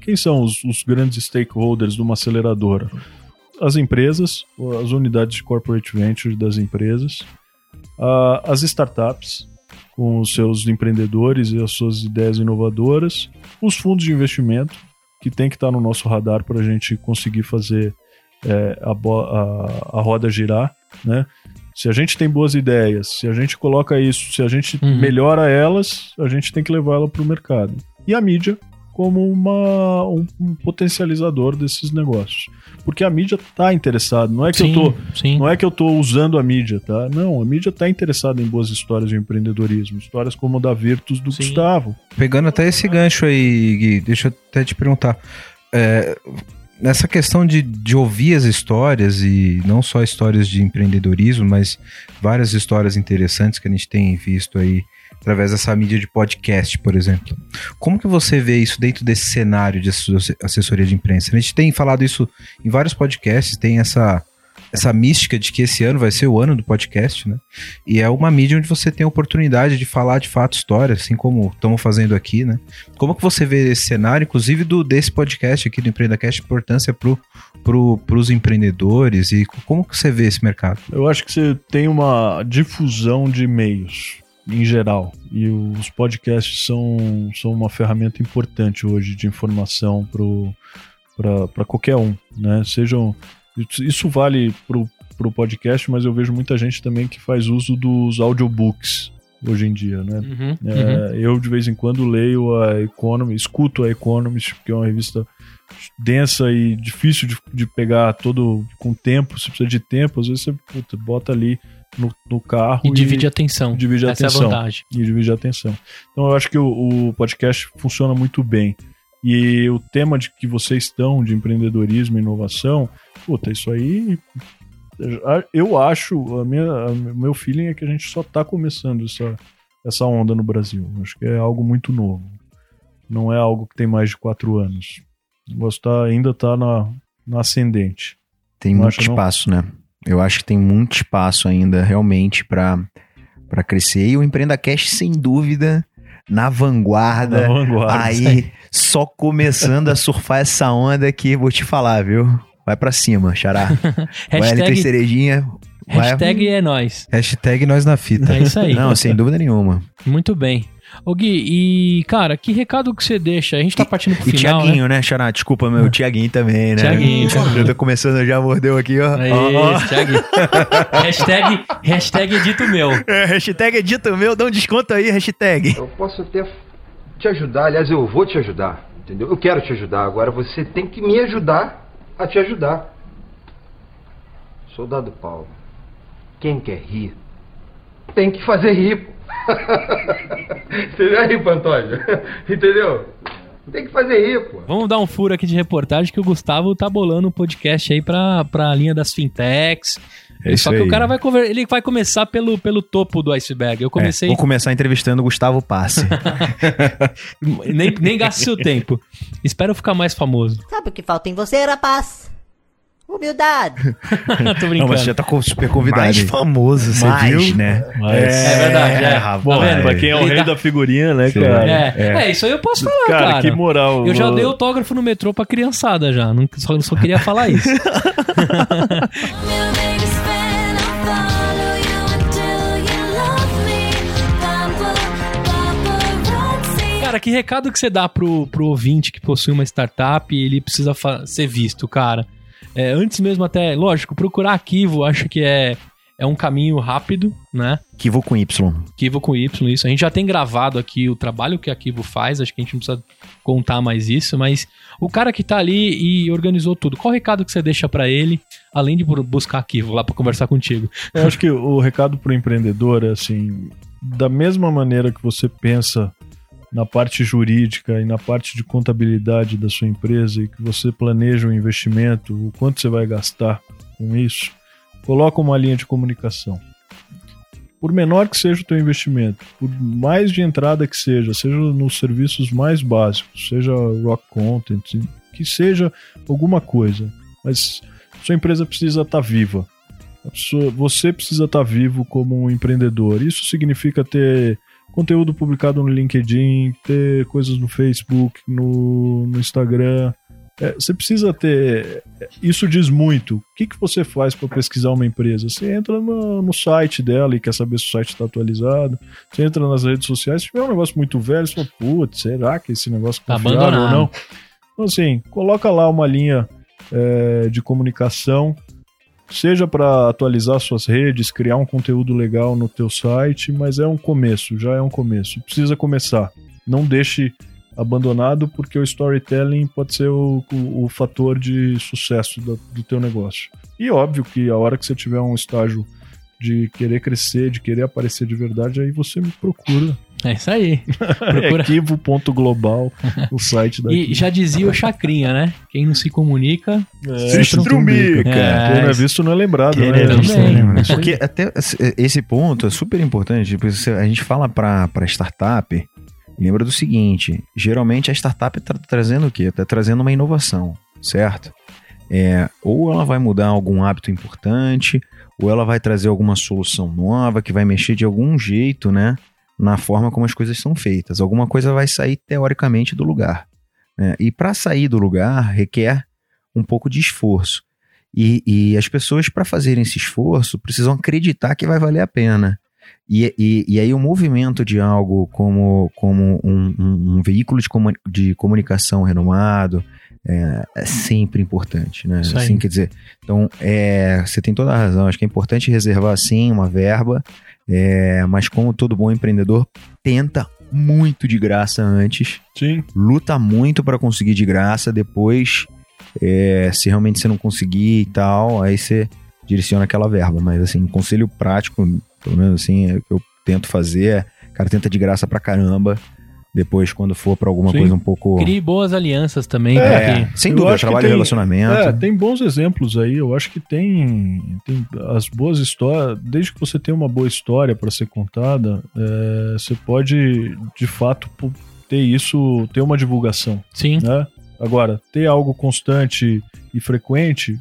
Quem são os, os grandes stakeholders de uma aceleradora? As empresas, as unidades de corporate venture das empresas, ah, as startups, com os seus empreendedores e as suas ideias inovadoras, os fundos de investimento, que tem que estar no nosso radar para a gente conseguir fazer é, a, a- a roda girar, né? Se a gente tem boas ideias, se a gente coloca isso, se a gente Uhum. melhora elas, a gente tem que levar ela para o mercado. E a mídia como uma, um, um potencializador desses negócios. Porque a mídia está interessada, não é que Sim, eu tô sim. não é que eu tô usando a mídia, tá? Não, a mídia tá interessada em boas histórias de empreendedorismo, histórias como a da Virtus do Sim. Gustavo. Pegando até esse gancho aí, Gui, deixa eu até te perguntar. É, nessa questão de, de ouvir as histórias, e não só histórias de empreendedorismo, mas várias histórias interessantes que a gente tem visto aí através dessa mídia de podcast, por exemplo. Como que você vê isso dentro desse cenário de assessoria de imprensa? A gente tem falado isso em vários podcasts, tem essa essa mística de que esse ano vai ser o ano do podcast, né? E é uma mídia onde você tem a oportunidade de falar de fato histórias, assim como estamos fazendo aqui, né? Como que você vê esse cenário, inclusive do desse podcast aqui do EmpreendaCast, importância para pro, os empreendedores e como que você vê esse mercado? Eu acho que você tem uma difusão de meios em geral. E os podcasts são, são uma ferramenta importante hoje de informação para qualquer um, né? Sejam. Isso vale pro, pro podcast, mas eu vejo muita gente também que faz uso dos audiobooks hoje em dia, né? Uhum, uhum. É, Eu, de vez em quando, leio a Economist, escuto a Economist, que é uma revista densa e difícil de, de pegar todo com tempo. Você precisa de tempo, às vezes você puta, bota ali no, no carro E divide a atenção. divide a Essa atenção. é a vantagem. E divide a atenção. Então eu acho que o, o podcast funciona muito bem. E o tema de que vocês estão, de empreendedorismo e inovação, puta, isso aí. Eu acho, a minha, a- o meu feeling é que a gente só está começando essa, essa onda no Brasil. Acho que é algo muito novo. Não é algo que tem mais de quatro anos. O negócio tá, ainda está na, na ascendente. Tem Não muito acha, espaço, né? Eu acho que tem muito espaço ainda realmente para para crescer. E o Empreenda Cash, sem dúvida, na vanguarda. Na vanguarda. Aí, só começando a surfar essa onda que vou te falar, viu? Vai pra cima, xará. <laughs> Hashtag, cerejinha. Vai... hashtag é nós. Hashtag nós na fita. É isso aí. Não, sem dúvida nenhuma. Muito bem. Ô Gui, e cara, que recado que você deixa? A gente tá partindo pro E final, Tiaguinho, né, Xará? Desculpa, meu, o Tiaguinho também, né? Tiaguinho, Eu tô começando, já mordeu aqui, ó. né? Ó, ó. Tiaguinho. <laughs> hashtag, hashtag dito meu. É, hashtag é dito meu, dá um desconto aí, hashtag. Eu posso até te ajudar, aliás, eu vou te ajudar, entendeu? Eu quero te ajudar, agora você tem que me ajudar a te ajudar. Soldado Paulo, quem quer rir, tem que fazer rir. vai rir, Antônio? Entendeu? Tem que fazer rir, pô. Vamos dar um furo aqui de reportagem que o Gustavo tá bolando um podcast aí pra, pra linha das fintechs. É isso Só que aí. o cara vai, conver- ele vai começar pelo, pelo topo do iceberg. Eu comecei. É, vou começar entrevistando o Gustavo Passe. <laughs> nem, nem gaste seu tempo. Espero ficar mais famoso. Sabe o que falta em você, rapaz? Humildade. <laughs> Tô brincando. Não, mas você já tá com- super convidado. Mais famoso, você Mais, viu? né? É verdade, é. rapaz. Bom, vendo? pra quem é o rei tá- da figurinha, né, Sim. cara? É, é. isso aí eu posso falar, Cara, cara. que moral. Eu já dei autógrafo no metrô pra criançada já. Não, só, só queria falar isso. <laughs> Cara, que recado que você dá pro, pro ouvinte que possui uma startup e ele precisa ser visto, cara? É, antes mesmo até, lógico, procurar arquivo, acho que é, é um caminho rápido, né? Kivo com Y. Arquivo com Y, isso. A gente já tem gravado aqui o trabalho que a Arquivo faz, acho que a gente não precisa contar mais isso, mas o cara que tá ali e organizou tudo, qual o recado que você deixa pra ele, além de bu- buscar arquivo lá pra conversar contigo? Eu acho que o recado pro empreendedor é assim, da mesma maneira que você pensa na parte jurídica e na parte de contabilidade da sua empresa e que você planeja o investimento, o quanto você vai gastar com isso, coloca uma linha de comunicação. Por menor que seja o teu investimento, por mais de entrada que seja, seja nos serviços mais básicos, seja rock content, que seja alguma coisa, mas sua empresa precisa estar viva. A pessoa- você precisa estar vivo como um empreendedor. Isso significa ter conteúdo publicado no LinkedIn, ter coisas no Facebook, no, no Instagram. É, você precisa ter. Isso diz muito. O que, que você faz para pesquisar uma empresa? Você entra no, no site dela e quer saber se o site está atualizado. Você entra nas redes sociais. Se tiver um negócio muito velho, você fala, putz, será que esse negócio é Tá confiável ou não? Então, assim, coloca lá uma linha é, de comunicação, seja para atualizar suas redes, criar um conteúdo legal no teu site, mas é um começo, já é um começo. Precisa começar. Não deixe abandonado, porque o storytelling pode ser o, o, o fator de sucesso do, do teu negócio. E óbvio que a hora que você tiver um estágio de querer crescer, de querer aparecer de verdade, aí você me procura. É isso aí. <laughs> Procura. Equivo.global, o site da E já dizia o Chacrinha, né? Quem não se comunica. É, Estrumica. É, Quem não é visto não é lembrado, Quem né? não é visto, né, mano? Porque até esse ponto é super importante. Tipo, se a gente fala para startup, lembra do seguinte: geralmente a startup está trazendo o quê? Está trazendo uma inovação, certo? É, ou ela vai mudar algum hábito importante, ou ela vai trazer alguma solução nova que vai mexer de algum jeito, né? Na forma como as coisas são feitas. Alguma coisa vai sair teoricamente do lugar. né? E para sair do lugar requer um pouco de esforço. E, e as pessoas, para fazerem esse esforço, precisam acreditar que vai valer a pena. E, e, e aí o movimento de algo como, como um, um- um veículo de, comu- de comunicação renomado é, é sempre importante, né? Assim, quer dizer, então é, você tem toda a razão. Acho que é importante reservar sim uma verba, é, mas como todo bom empreendedor, tenta muito de graça antes, Sim. luta muito para conseguir de graça, depois é, se realmente você não conseguir e tal, aí você direciona aquela verba. Mas assim, conselho prático, pelo menos assim, é o que eu tento fazer é, cara, tenta de graça pra caramba. Depois, quando for pra alguma Sim. coisa um pouco. Crie boas alianças também. É, porque- sem dúvida, trabalho e tem- relacionamento. É, tem bons exemplos aí. Eu acho que tem, tem as boas histórias. Desde que você tem uma boa história para ser contada, é, você pode, de fato, ter isso, ter uma divulgação. Sim. Né? Agora, ter algo constante e frequente,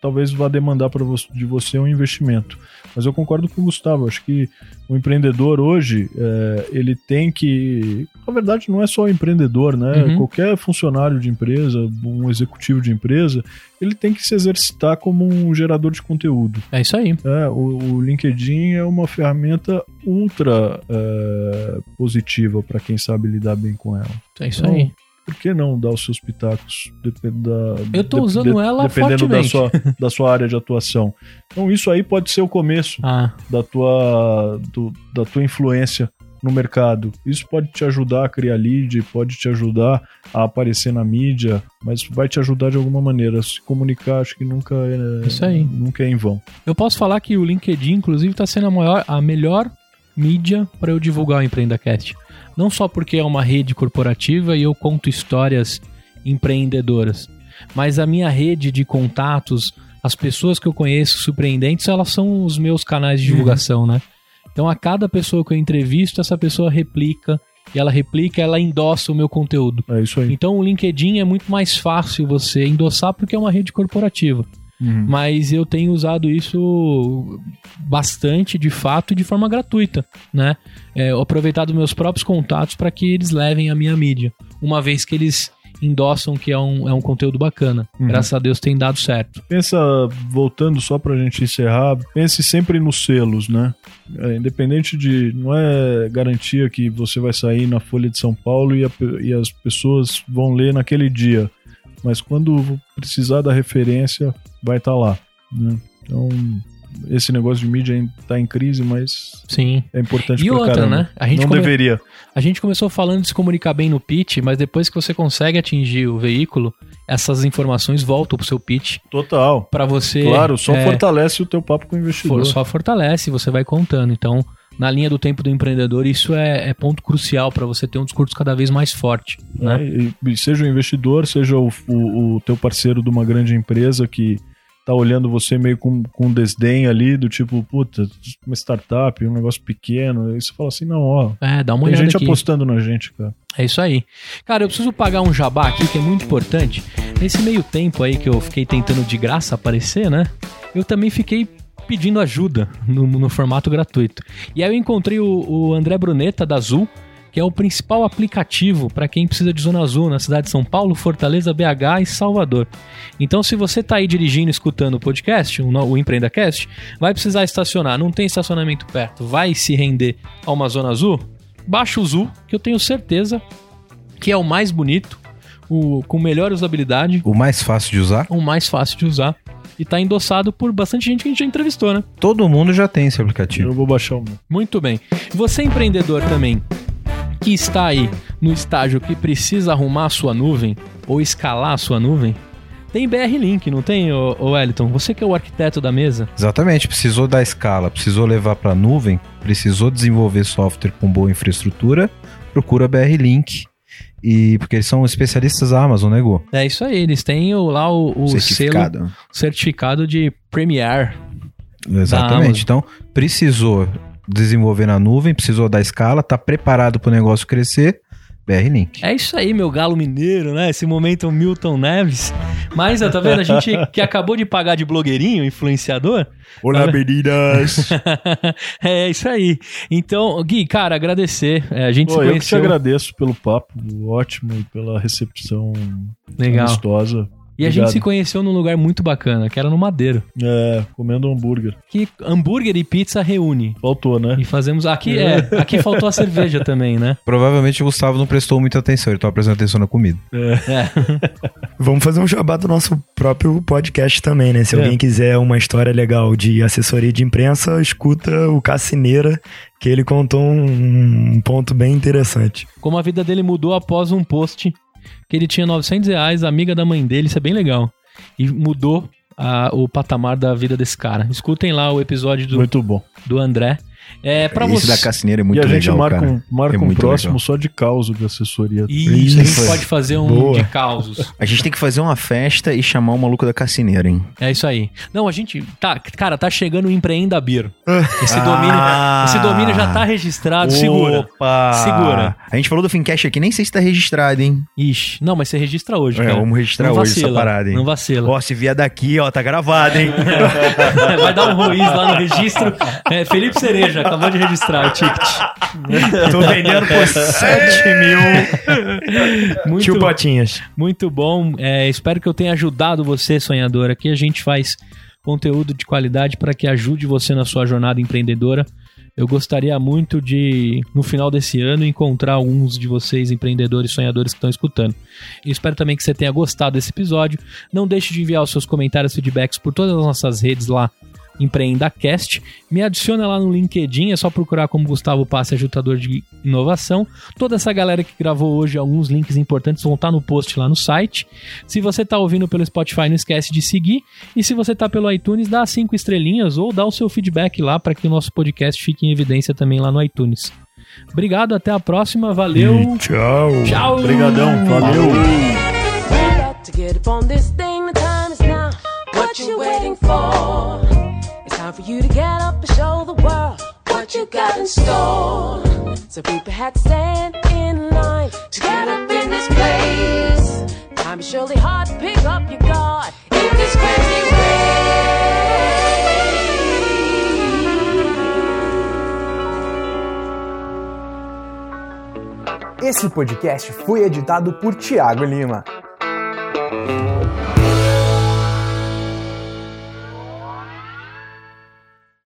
talvez vá demandar para você, de você um investimento. Mas eu concordo com o Gustavo, acho que o empreendedor hoje, é, ele tem que. Na verdade, não é só o empreendedor, né? Uhum. Qualquer funcionário de empresa, um executivo de empresa, ele tem que se exercitar como um gerador de conteúdo. É isso aí. É, o, o LinkedIn é uma ferramenta ultra é, positiva para quem sabe lidar bem com ela. É isso Então, aí. Por que não dar os seus pitacos dependendo da, Eu tô de- usando de- ela dependendo da sua, fortemente. da sua área de atuação? Então isso aí pode ser o começo Ah, da tua do- da tua influência no mercado. Isso pode te ajudar a criar lead, pode te ajudar a aparecer na mídia, mas vai te ajudar de alguma maneira. Se comunicar, acho que nunca é, Isso aí. nunca é em vão. eu posso falar que o LinkedIn, inclusive, está sendo a, maior, a melhor mídia para eu divulgar o EmpreendaCast. Não só porque é uma rede corporativa e eu conto histórias empreendedoras, mas a minha rede de contatos, as pessoas que eu conheço surpreendentes, elas são os meus canais de divulgação, né? Então, a cada pessoa que eu entrevisto, essa pessoa replica, e ela replica, ela endossa o meu conteúdo. É isso aí. Então, o LinkedIn é muito mais fácil você endossar porque é uma rede corporativa. Uhum. Mas eu tenho usado isso bastante, de fato, e de forma gratuita, né? É, aproveitado meus próprios contatos para que eles levem a minha mídia, uma vez que eles endossam que é um, é um conteúdo bacana. Uhum. Graças a Deus tem dado certo. Pensa, voltando só pra gente encerrar, pense sempre nos selos, né? É, independente de. Não é garantia que você vai sair na Folha de São Paulo e, a e as pessoas vão ler naquele dia. Mas quando precisar da referência, vai estar lá. né? Então, esse negócio de mídia está em crise, mas Sim. é importante E pra outra, caramba. né? A gente não come- deveria. A gente começou falando de se comunicar bem no pitch, mas depois que você consegue atingir o veículo, essas informações voltam pro seu pitch Total. para você. Claro, só é, fortalece o teu papo com o investidor. Só fortalece, você vai contando. Então, na linha do tempo do empreendedor, isso é, é ponto crucial para você ter um discurso cada vez mais forte. Né? né? E, e seja o investidor, seja o, o, o teu parceiro de uma grande empresa que tá olhando você meio com, com desdém ali, do tipo, puta, uma startup, um negócio pequeno. Aí você fala assim, não, ó. É, dá uma Tem gente aqui. apostando na gente, cara. É isso aí. Cara, eu preciso pagar um jabá aqui que é muito importante. Nesse meio tempo aí que eu fiquei tentando de graça aparecer, né? Eu também fiquei pedindo ajuda no, no formato gratuito. E aí eu encontrei o, o André Bruneta da Azul, que é o principal aplicativo para quem precisa de zona azul na cidade de São Paulo, Fortaleza, BH e Salvador. Então, se você tá aí dirigindo, escutando o podcast, o, EmpreendaCast, vai precisar estacionar, não tem estacionamento perto, vai se render a uma zona azul, baixa o Zul, que eu tenho certeza que é o mais bonito, o com melhor usabilidade, O mais fácil de usar? o mais fácil de usar. E tá endossado por bastante gente que a gente já entrevistou, né? Todo mundo já tem esse aplicativo. Eu vou baixar o meu. Muito bem. Você empreendedor também, que está aí no estágio que precisa arrumar a sua nuvem ou escalar a sua nuvem, tem BR Link, não tem, ô, ô Wellington? Você que é o arquiteto da mesa. Exatamente, precisou dar escala, precisou levar para nuvem, precisou desenvolver software com boa infraestrutura, procura a BR Link. E porque eles são especialistas da Amazon, né, Gu? É isso aí, eles têm o- lá o, o Certificado. selo certificado de Premier. Exatamente. Então, precisou desenvolver na nuvem, precisou dar escala, tá preparado para o negócio crescer, BR Link. É isso aí, meu galo mineiro, né? Esse momento Milton Neves. Mas, ó, tá vendo? A gente que acabou de pagar de blogueirinho, influenciador. Olá, Tá meninas! <laughs> é isso aí. Então, Gui, cara, agradecer. É, a gente Pô, se eu que te conheceu. agradeço pelo papo ótimo e pela recepção Legal. amistosa. E a gente se conheceu num lugar muito bacana, que era no Madeiro. É, comendo hambúrguer. Que hambúrguer e pizza reúne. Faltou, né? E fazemos. Aqui é. Aqui faltou a cerveja <laughs> também, né? Provavelmente o Gustavo não prestou muita atenção, ele tava prestando atenção na comida. É. <laughs> Vamos fazer um jabá do nosso próprio podcast também, né? Se É. alguém quiser uma história legal de assessoria de imprensa, escuta o Cassineira, que ele contou um, um ponto bem interessante. Como a vida dele mudou após um post que ele tinha 900 reais, amiga da mãe dele, isso é bem legal. E mudou a- o patamar da vida desse cara. Escutem lá o episódio do, Muito bom. do André. É, pra Esse você. da Cassineira é muito e a legal, gente marca cara. um, marca É um próximo legal. só de causa de assessoria. Isso, a gente Isso. pode fazer um Boa. de causos. A gente tem que fazer uma festa e chamar o maluco da Cassineira, hein? É isso aí. Não, a gente. Tá, cara, tá chegando o Empreenda Bir. Esse, Ah. domínio, esse domínio já tá registrado. Segura. Opa! Segura. A gente falou do Fincast aqui, nem sei se tá registrado, hein? Ixi. Não, mas você registra hoje, É, cara. vamos registrar Não hoje essa vacila, parada, hein? Não vacila. Ó, se vier daqui, ó, tá gravado, hein? <laughs> Vai dar um ruiz lá no registro. É, Felipe Cereja acabou de registrar o ticket. <laughs> Tô vendendo por 7 mil. Muito, Tio Patinhas. muito bom. É, espero que eu tenha ajudado você, sonhador. Aqui a gente faz conteúdo de qualidade para que ajude você na sua jornada empreendedora. Eu gostaria muito de, no final desse ano, encontrar alguns de vocês, empreendedores, sonhadores que estão escutando. E espero também que você tenha gostado desse episódio. Não deixe de enviar os seus comentários, feedbacks por todas as nossas redes lá, EmpreendaCast. Me adiciona lá no LinkedIn, é só procurar como Gustavo Passe, ajudador de inovação. Toda essa galera que gravou hoje, alguns links importantes vão estar no post lá no site. Se você está ouvindo pelo Spotify, não esquece de seguir. E se você está pelo iTunes, dá cinco estrelinhas ou dá o seu feedback lá para que o nosso podcast fique em evidência também lá no iTunes. Obrigado, até a próxima, valeu. Tchau. Tchau. Obrigadão, valeu. What you waiting for? Time for you to get up and show the world what you got in store. So people had to stand in line to get up in this place. Time is surely hard to pick up your guard in this crazy way. Esse podcast foi editado por Tiago Lima.